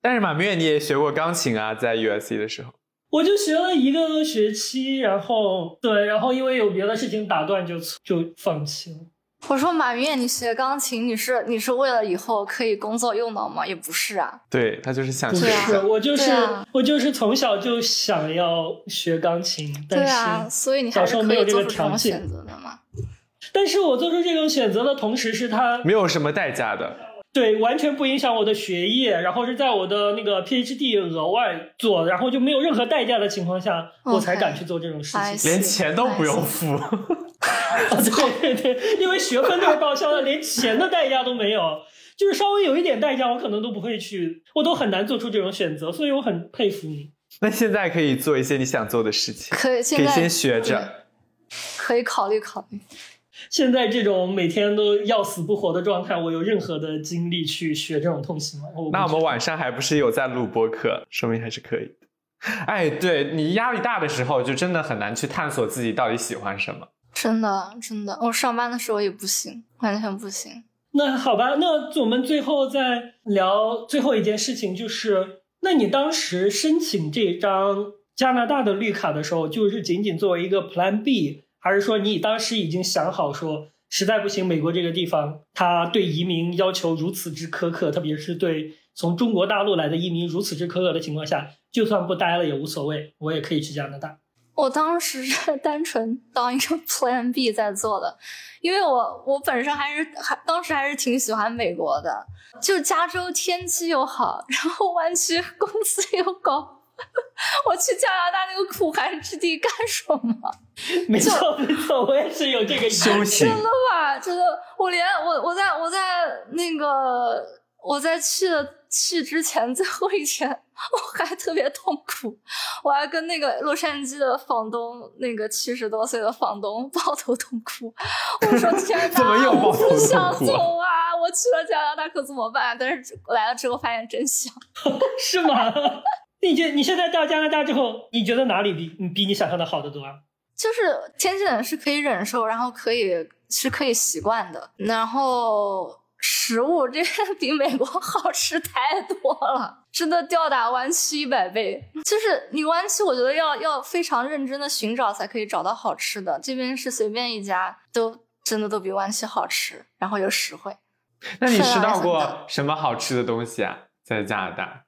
但是马明月你也学过钢琴啊，在 USC 的时候。我就学了一个学期，然后对，然后因为有别的事情打断，就就放弃了。我说马云，你学钢琴，你是你是为了以后可以工作用到吗？也不是啊。对他就是想学。是我就是我就是从小就想要学钢琴，但是所以你小时候没有这个条件选择的嘛。但是我做出这种选择的同时，是他没有什么代价的。对，完全不影响我的学业，然后是在我的那个 PhD 额外做，然后就没有任何代价的情况下，我才敢去做这种事情，连钱都不用付。对对对，因为学分都是报销的，连钱的代价都没有，就是稍微有一点代价，我可能都不会去，我都很难做出这种选择，所以我很佩服你。那现在可以做一些你想做的事情，可以，可以先学着，可以考虑考虑。现在这种每天都要死不活的状态，我有任何的精力去学这种东西吗？那我们晚上还不是有在录播课，说明还是可以的。哎，对你压力大的时候，就真的很难去探索自己到底喜欢什么。真的，真的，我上班的时候也不行，完全不行。那好吧，那我们最后再聊最后一件事情，就是那你当时申请这张加拿大的绿卡的时候，就是仅仅作为一个 Plan B。还是说你当时已经想好，说实在不行，美国这个地方他对移民要求如此之苛刻，特别是对从中国大陆来的移民如此之苛刻的情况下，就算不待了也无所谓，我也可以去加拿大。我当时是 单纯当一个 Plan B 在做的，因为我我本身还是还当时还是挺喜欢美国的，就加州天气又好，然后湾区工资又高。我去加拿大那个苦寒之地干什么？没错没错，我也是有这个休息。真的吧？真的，我连我我在我在那个我在去的去之前最后一天，我还特别痛苦，我还跟那个洛杉矶的房东，那个七十多岁的房东抱头痛哭。我说 天哪，我不想走啊！我去了加拿大可怎么办？但是来了之后发现真香，是吗？你觉你现在到加拿大之后，你觉得哪里比你比你想象的好得多啊？就是天气冷是可以忍受，然后可以是可以习惯的。然后食物这边比美国好吃太多了，真的吊打湾区一百倍。就是你湾区，我觉得要要非常认真的寻找才可以找到好吃的。这边是随便一家都真的都比湾区好吃，然后又实惠。那你吃到过什么好吃的东西啊？在加拿大？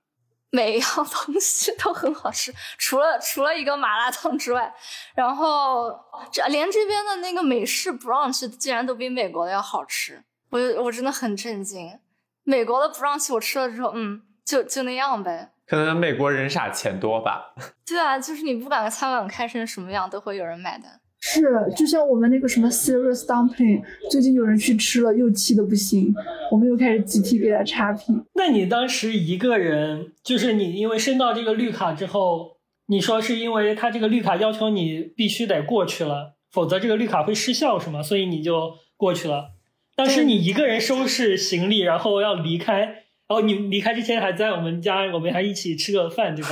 每一样东西都很好吃，除了除了一个麻辣烫之外，然后这连这边的那个美式 brunch 竟然都比美国的要好吃，我我真的很震惊。美国的 brunch 我吃了之后，嗯，就就那样呗。可能美国人傻钱多吧。对啊，就是你不管餐馆开成什么样，都会有人买单。是，就像我们那个什么 serious dumpling，最近有人去吃了，又气的不行，我们又开始集体给他差评。那你当时一个人，就是你因为申到这个绿卡之后，你说是因为他这个绿卡要求你必须得过去了，否则这个绿卡会失效，是吗？所以你就过去了。当时你一个人收拾行李，然后要离开，然后，你离开之前还在我们家，我们还一起吃个饭，对吧？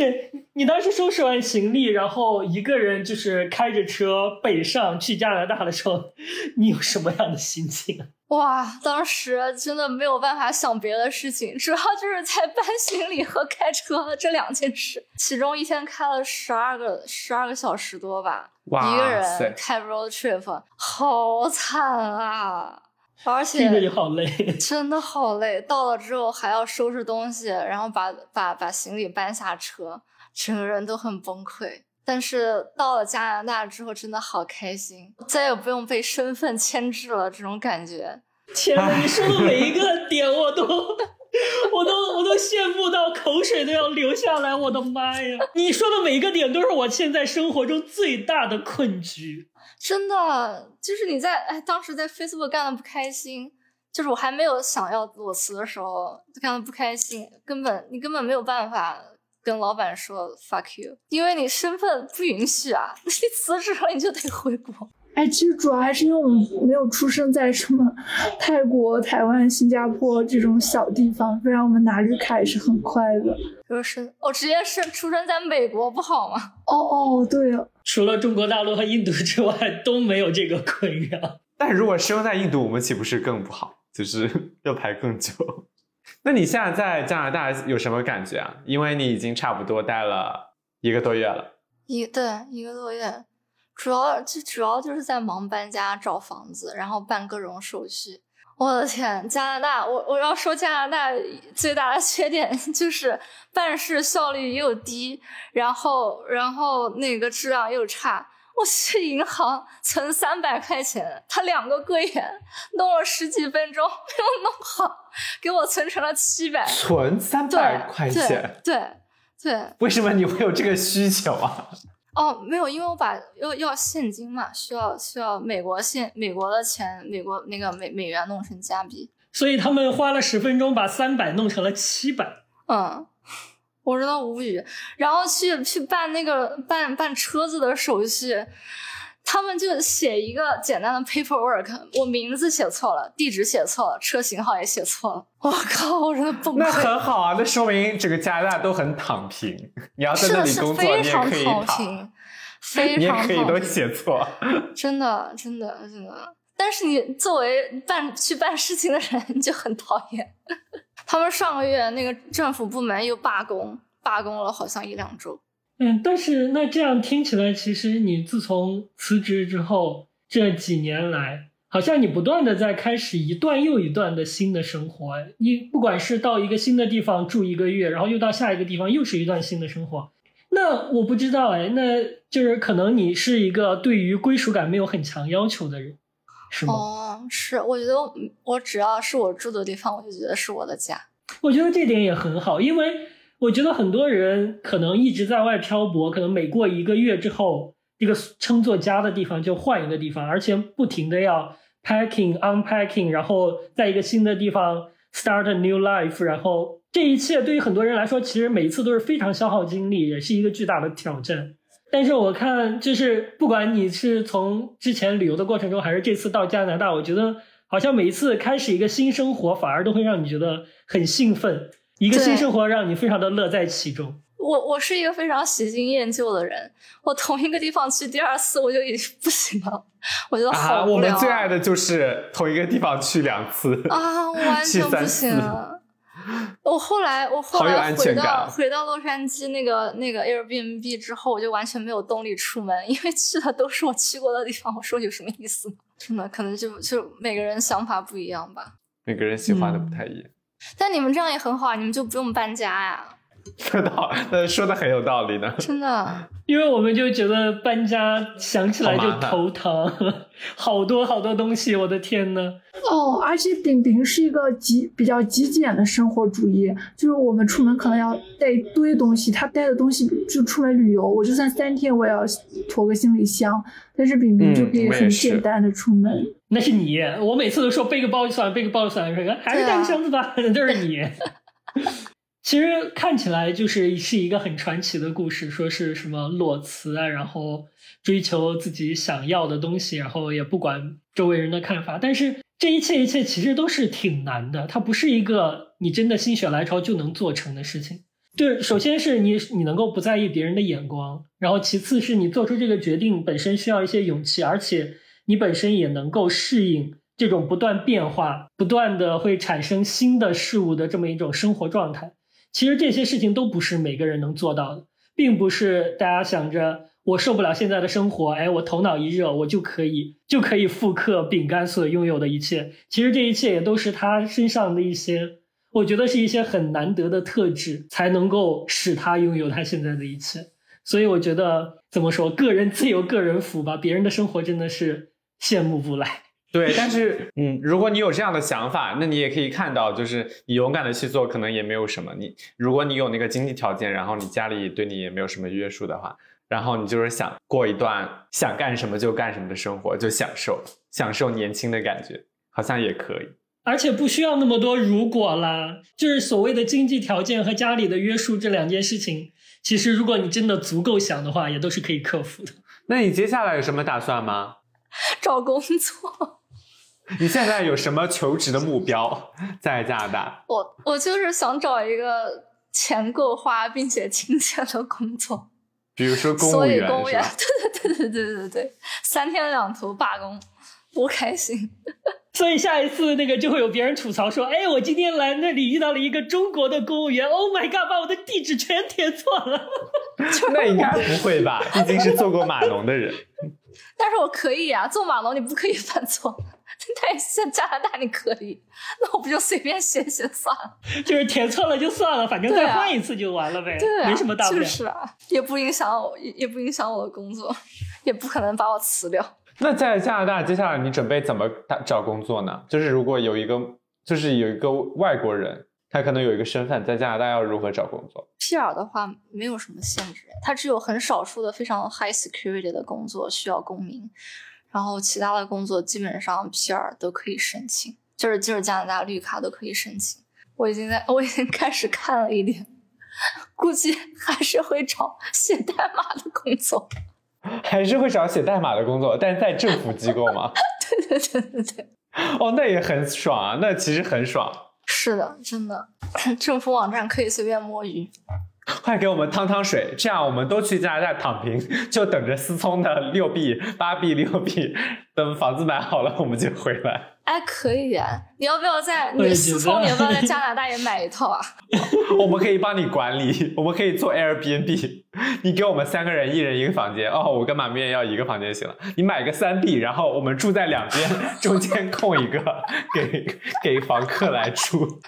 对你当时收拾完行李，然后一个人就是开着车北上去加拿大的时候，你有什么样的心情？哇，当时真的没有办法想别的事情，主要就是在搬行李和开车这两件事。其中一天开了十二个十二个小时多吧，一个人开 road trip，好惨啊！而且这个也好累，真的好累。到了之后还要收拾东西，然后把把把行李搬下车，整个人都很崩溃。但是到了加拿大之后，真的好开心，再也不用被身份牵制了，这种感觉。天呐，你说的每一个点，我都，我都，我都羡慕到口水都要流下来。我的妈呀，你说的每一个点都是我现在生活中最大的困局。真的，就是你在哎，当时在 Facebook 干的不开心，就是我还没有想要裸辞的时候，就干的不开心，根本你根本没有办法跟老板说 fuck you，因为你身份不允许啊，你辞职了你就得回国。哎，其实主要还是因为我们没有出生在什么泰国、台湾、新加坡这种小地方，不然我们拿绿卡也是很快的。就是我直接是出生在美国不好吗？哦哦，对啊，除了中国大陆和印度之外都没有这个困扰。但如果生在印度，我们岂不是更不好？就是 要排更久。那你现在在加拿大有什么感觉啊？因为你已经差不多待了一个多月了。一对一个多月。主要就主要就是在忙搬家、找房子，然后办各种手续。我的天，加拿大，我我要说加拿大最大的缺点 就是办事效率又低，然后然后那个质量又差。我去银行存三百块钱，他两个柜员弄了十几分钟没有弄好，给我存成了七百。存三百块钱？对对。为什么你会有这个需求啊？哦，没有，因为我把要要现金嘛，需要需要美国现美国的钱，美国那个美美元弄成加币，所以他们花了十分钟把三百弄成了七百。嗯，我真的无语。然后去去办那个办办车子的手续。他们就写一个简单的 paperwork，我名字写错了，地址写错了，车型号也写错了。我靠，我真的崩溃。那很好啊，那说明整个加拿大都很躺平。你要在那里工作，你也可以躺。非常你也可以都写错。真的，真的，真的。但是你作为办去办事情的人就很讨厌。他们上个月那个政府部门又罢工，罢工了好像一两周。嗯，但是那这样听起来，其实你自从辞职之后这几年来，好像你不断的在开始一段又一段的新的生活。你不管是到一个新的地方住一个月，然后又到下一个地方，又是一段新的生活。那我不知道哎，那就是可能你是一个对于归属感没有很强要求的人，是吗？哦，是，我觉得我只要是我住的地方，我就觉得是我的家。我觉得这点也很好，因为。我觉得很多人可能一直在外漂泊，可能每过一个月之后，这个称作家的地方就换一个地方，而且不停的要 packing unpacking，然后在一个新的地方 start a new life，然后这一切对于很多人来说，其实每一次都是非常消耗精力，也是一个巨大的挑战。但是我看，就是不管你是从之前旅游的过程中，还是这次到加拿大，我觉得好像每一次开始一个新生活，反而都会让你觉得很兴奋。一个新生活让你非常的乐在其中。我我是一个非常喜新厌旧的人，我同一个地方去第二次我就已经不行了，我觉得好无聊。我们最爱的就是同一个地方去两次啊，完 全不行。我后来我后来回到回到洛杉矶那个那个 Airbnb 之后，我就完全没有动力出门，因为去的都是我去过的地方。我说有什么意思？真的可能就就每个人想法不一样吧。每个人喜欢的不太一样。但你们这样也很好，你们就不用搬家呀。说到，呃，说的很有道理呢。真的，因为我们就觉得搬家想起来就头疼，好多好多东西，我的天呐。哦，而且饼饼是一个极比较极简的生活主义，就是我们出门可能要带一堆东西，他带的东西就出门旅游，我就算三天我也要驮个行李箱，但是饼饼就可以很简单的出门。那是你，我每次都说背个包就算了，背个包就算了，说还是带个箱子吧，那 就是你。其实看起来就是是一个很传奇的故事，说是什么裸辞啊，然后追求自己想要的东西，然后也不管周围人的看法。但是这一切一切其实都是挺难的，它不是一个你真的心血来潮就能做成的事情。对，首先是你你能够不在意别人的眼光，然后其次是你做出这个决定本身需要一些勇气，而且你本身也能够适应这种不断变化、不断的会产生新的事物的这么一种生活状态。其实这些事情都不是每个人能做到的，并不是大家想着我受不了现在的生活，哎，我头脑一热，我就可以就可以复刻饼干所拥有的一切。其实这一切也都是他身上的一些，我觉得是一些很难得的特质，才能够使他拥有他现在的一切。所以我觉得怎么说，个人自有个人福吧，别人的生活真的是羡慕不来。对，但是，嗯，如果你有这样的想法，那你也可以看到，就是你勇敢的去做，可能也没有什么。你如果你有那个经济条件，然后你家里对你也没有什么约束的话，然后你就是想过一段想干什么就干什么的生活，就享受享受年轻的感觉，好像也可以。而且不需要那么多如果啦，就是所谓的经济条件和家里的约束这两件事情，其实如果你真的足够想的话，也都是可以克服的。那你接下来有什么打算吗？找工作。你现在有什么求职的目标？在加拿大，我我就是想找一个钱够花并且亲切的工作，比如说公务员，所以公务员，对对对对对对对，三天两头罢工，多开心！所以下一次那个就会有别人吐槽说：“哎，我今天来那里遇到了一个中国的公务员，Oh my god，把我的地址全填错了。”那应该不会吧？毕竟是做过码农的人。但是我可以啊，做码农你不可以犯错。但是加拿大你可以，那我不就随便写写算了？就是填错了就算了，反正再换一次就完了呗，没什么大不了。就是啊，也不影响我，也不影响我的工作，也不可能把我辞掉。那在加拿大，接下来你准备怎么找工作呢？就是如果有一个，就是有一个外国人，他可能有一个身份，在加拿大要如何找工作？PR 的话没有什么限制，他只有很少数的非常 high security 的工作需要公民。然后其他的工作基本上 PR 都可以申请，就是就是加拿大绿卡都可以申请。我已经在 我已经开始看了一点，估计还是会找写代码的工作，还是会找写代码的工作，但是在政府机构吗？对对对对对。哦，那也很爽啊，那其实很爽。是的，真的，政府网站可以随便摸鱼。快给我们汤汤水，这样我们都去加拿大躺平，就等着思聪的六 B、八 B、六 B，等房子买好了我们就回来。哎，可以啊！你要不要在你思聪，你要不要在加拿大也买一套啊？我们可以帮你管理，我们可以做 Airbnb，你给我们三个人，一人一个房间。哦，我跟马面要一个房间行了。你买个三 B，然后我们住在两边，中间空一个给给房客来住。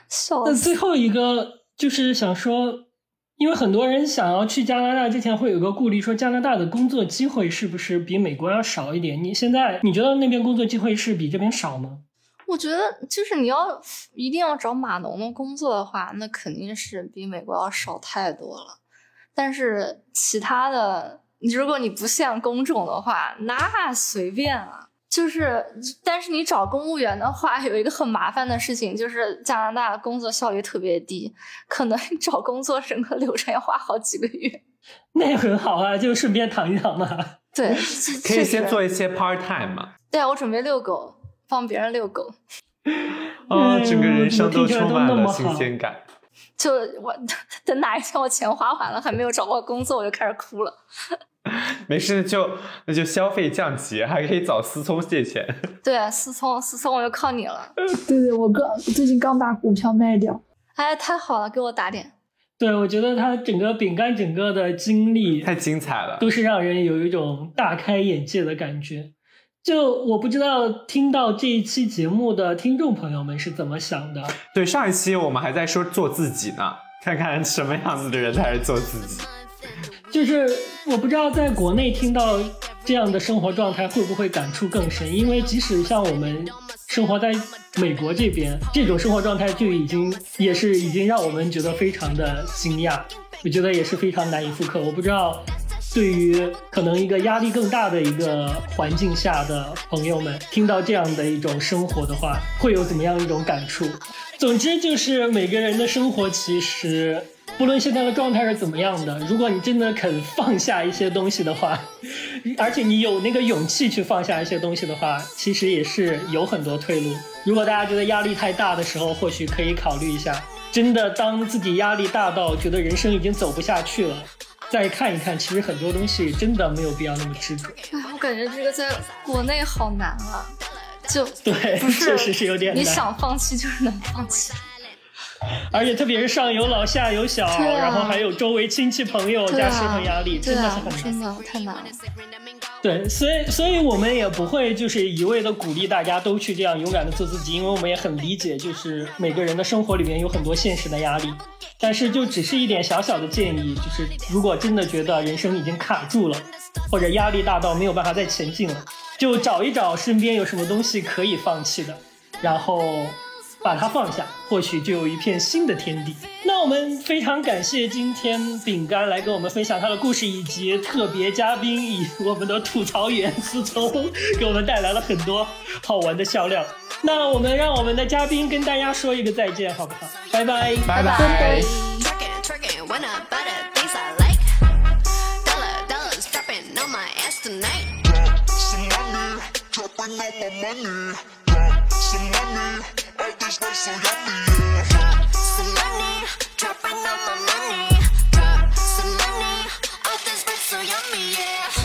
那最后一个就是想说。因为很多人想要去加拿大之前会有个顾虑，说加拿大的工作机会是不是比美国要少一点？你现在你觉得那边工作机会是比这边少吗？我觉得就是你要一定要找码农的工作的话，那肯定是比美国要少太多了。但是其他的，如果你不限工种的话，那随便啊。就是，但是你找公务员的话，有一个很麻烦的事情，就是加拿大工作效率特别低，可能找工作整个流程要花好几个月。那也很好啊，就顺便躺一躺嘛。对，可以先做一些 part time 嘛。对啊，我准备遛狗，帮别人遛狗。啊，整个人生都充满了新鲜感。就我等哪一天我钱花完了，还没有找到工作，我就开始哭了。没事，就那就消费降级，还可以找思聪借钱。对，思聪，思聪，我就靠你了。对对，我刚最近刚把股票卖掉。哎，太好了，给我打点。对，我觉得他整个饼干整个的经历太精彩了，都是让人有一种大开眼界的感觉。就我不知道听到这一期节目的听众朋友们是怎么想的。对，上一期我们还在说做自己呢，看看什么样子的人才是做自己。就是我不知道在国内听到这样的生活状态会不会感触更深，因为即使像我们生活在美国这边，这种生活状态就已经也是已经让我们觉得非常的惊讶，我觉得也是非常难以复刻。我不知道。对于可能一个压力更大的一个环境下的朋友们，听到这样的一种生活的话，会有怎么样一种感触？总之就是每个人的生活，其实不论现在的状态是怎么样的，如果你真的肯放下一些东西的话，而且你有那个勇气去放下一些东西的话，其实也是有很多退路。如果大家觉得压力太大的时候，或许可以考虑一下，真的当自己压力大到觉得人生已经走不下去了。再看一看，其实很多东西真的没有必要那么执着。哎，我感觉这个在国内好难啊，就对，确实是有点难。你想放弃就是能放弃，而且特别是上有老下有小，然后还有周围亲戚朋友加社会压力，真的是很难，真的太难了。对，所以所以我们也不会就是一味的鼓励大家都去这样勇敢的做自己，因为我们也很理解，就是每个人的生活里面有很多现实的压力。但是就只是一点小小的建议，就是如果真的觉得人生已经卡住了，或者压力大到没有办法再前进了，就找一找身边有什么东西可以放弃的，然后。把它放下，或许就有一片新的天地。那我们非常感谢今天饼干来跟我们分享他的故事，以及特别嘉宾以我们的吐槽员思聪给我们带来了很多好玩的笑料。那我们让我们的嘉宾跟大家说一个再见，好不好？拜拜，拜拜。some money. this night so dropping all my money. Some money, all this so yummy, yeah.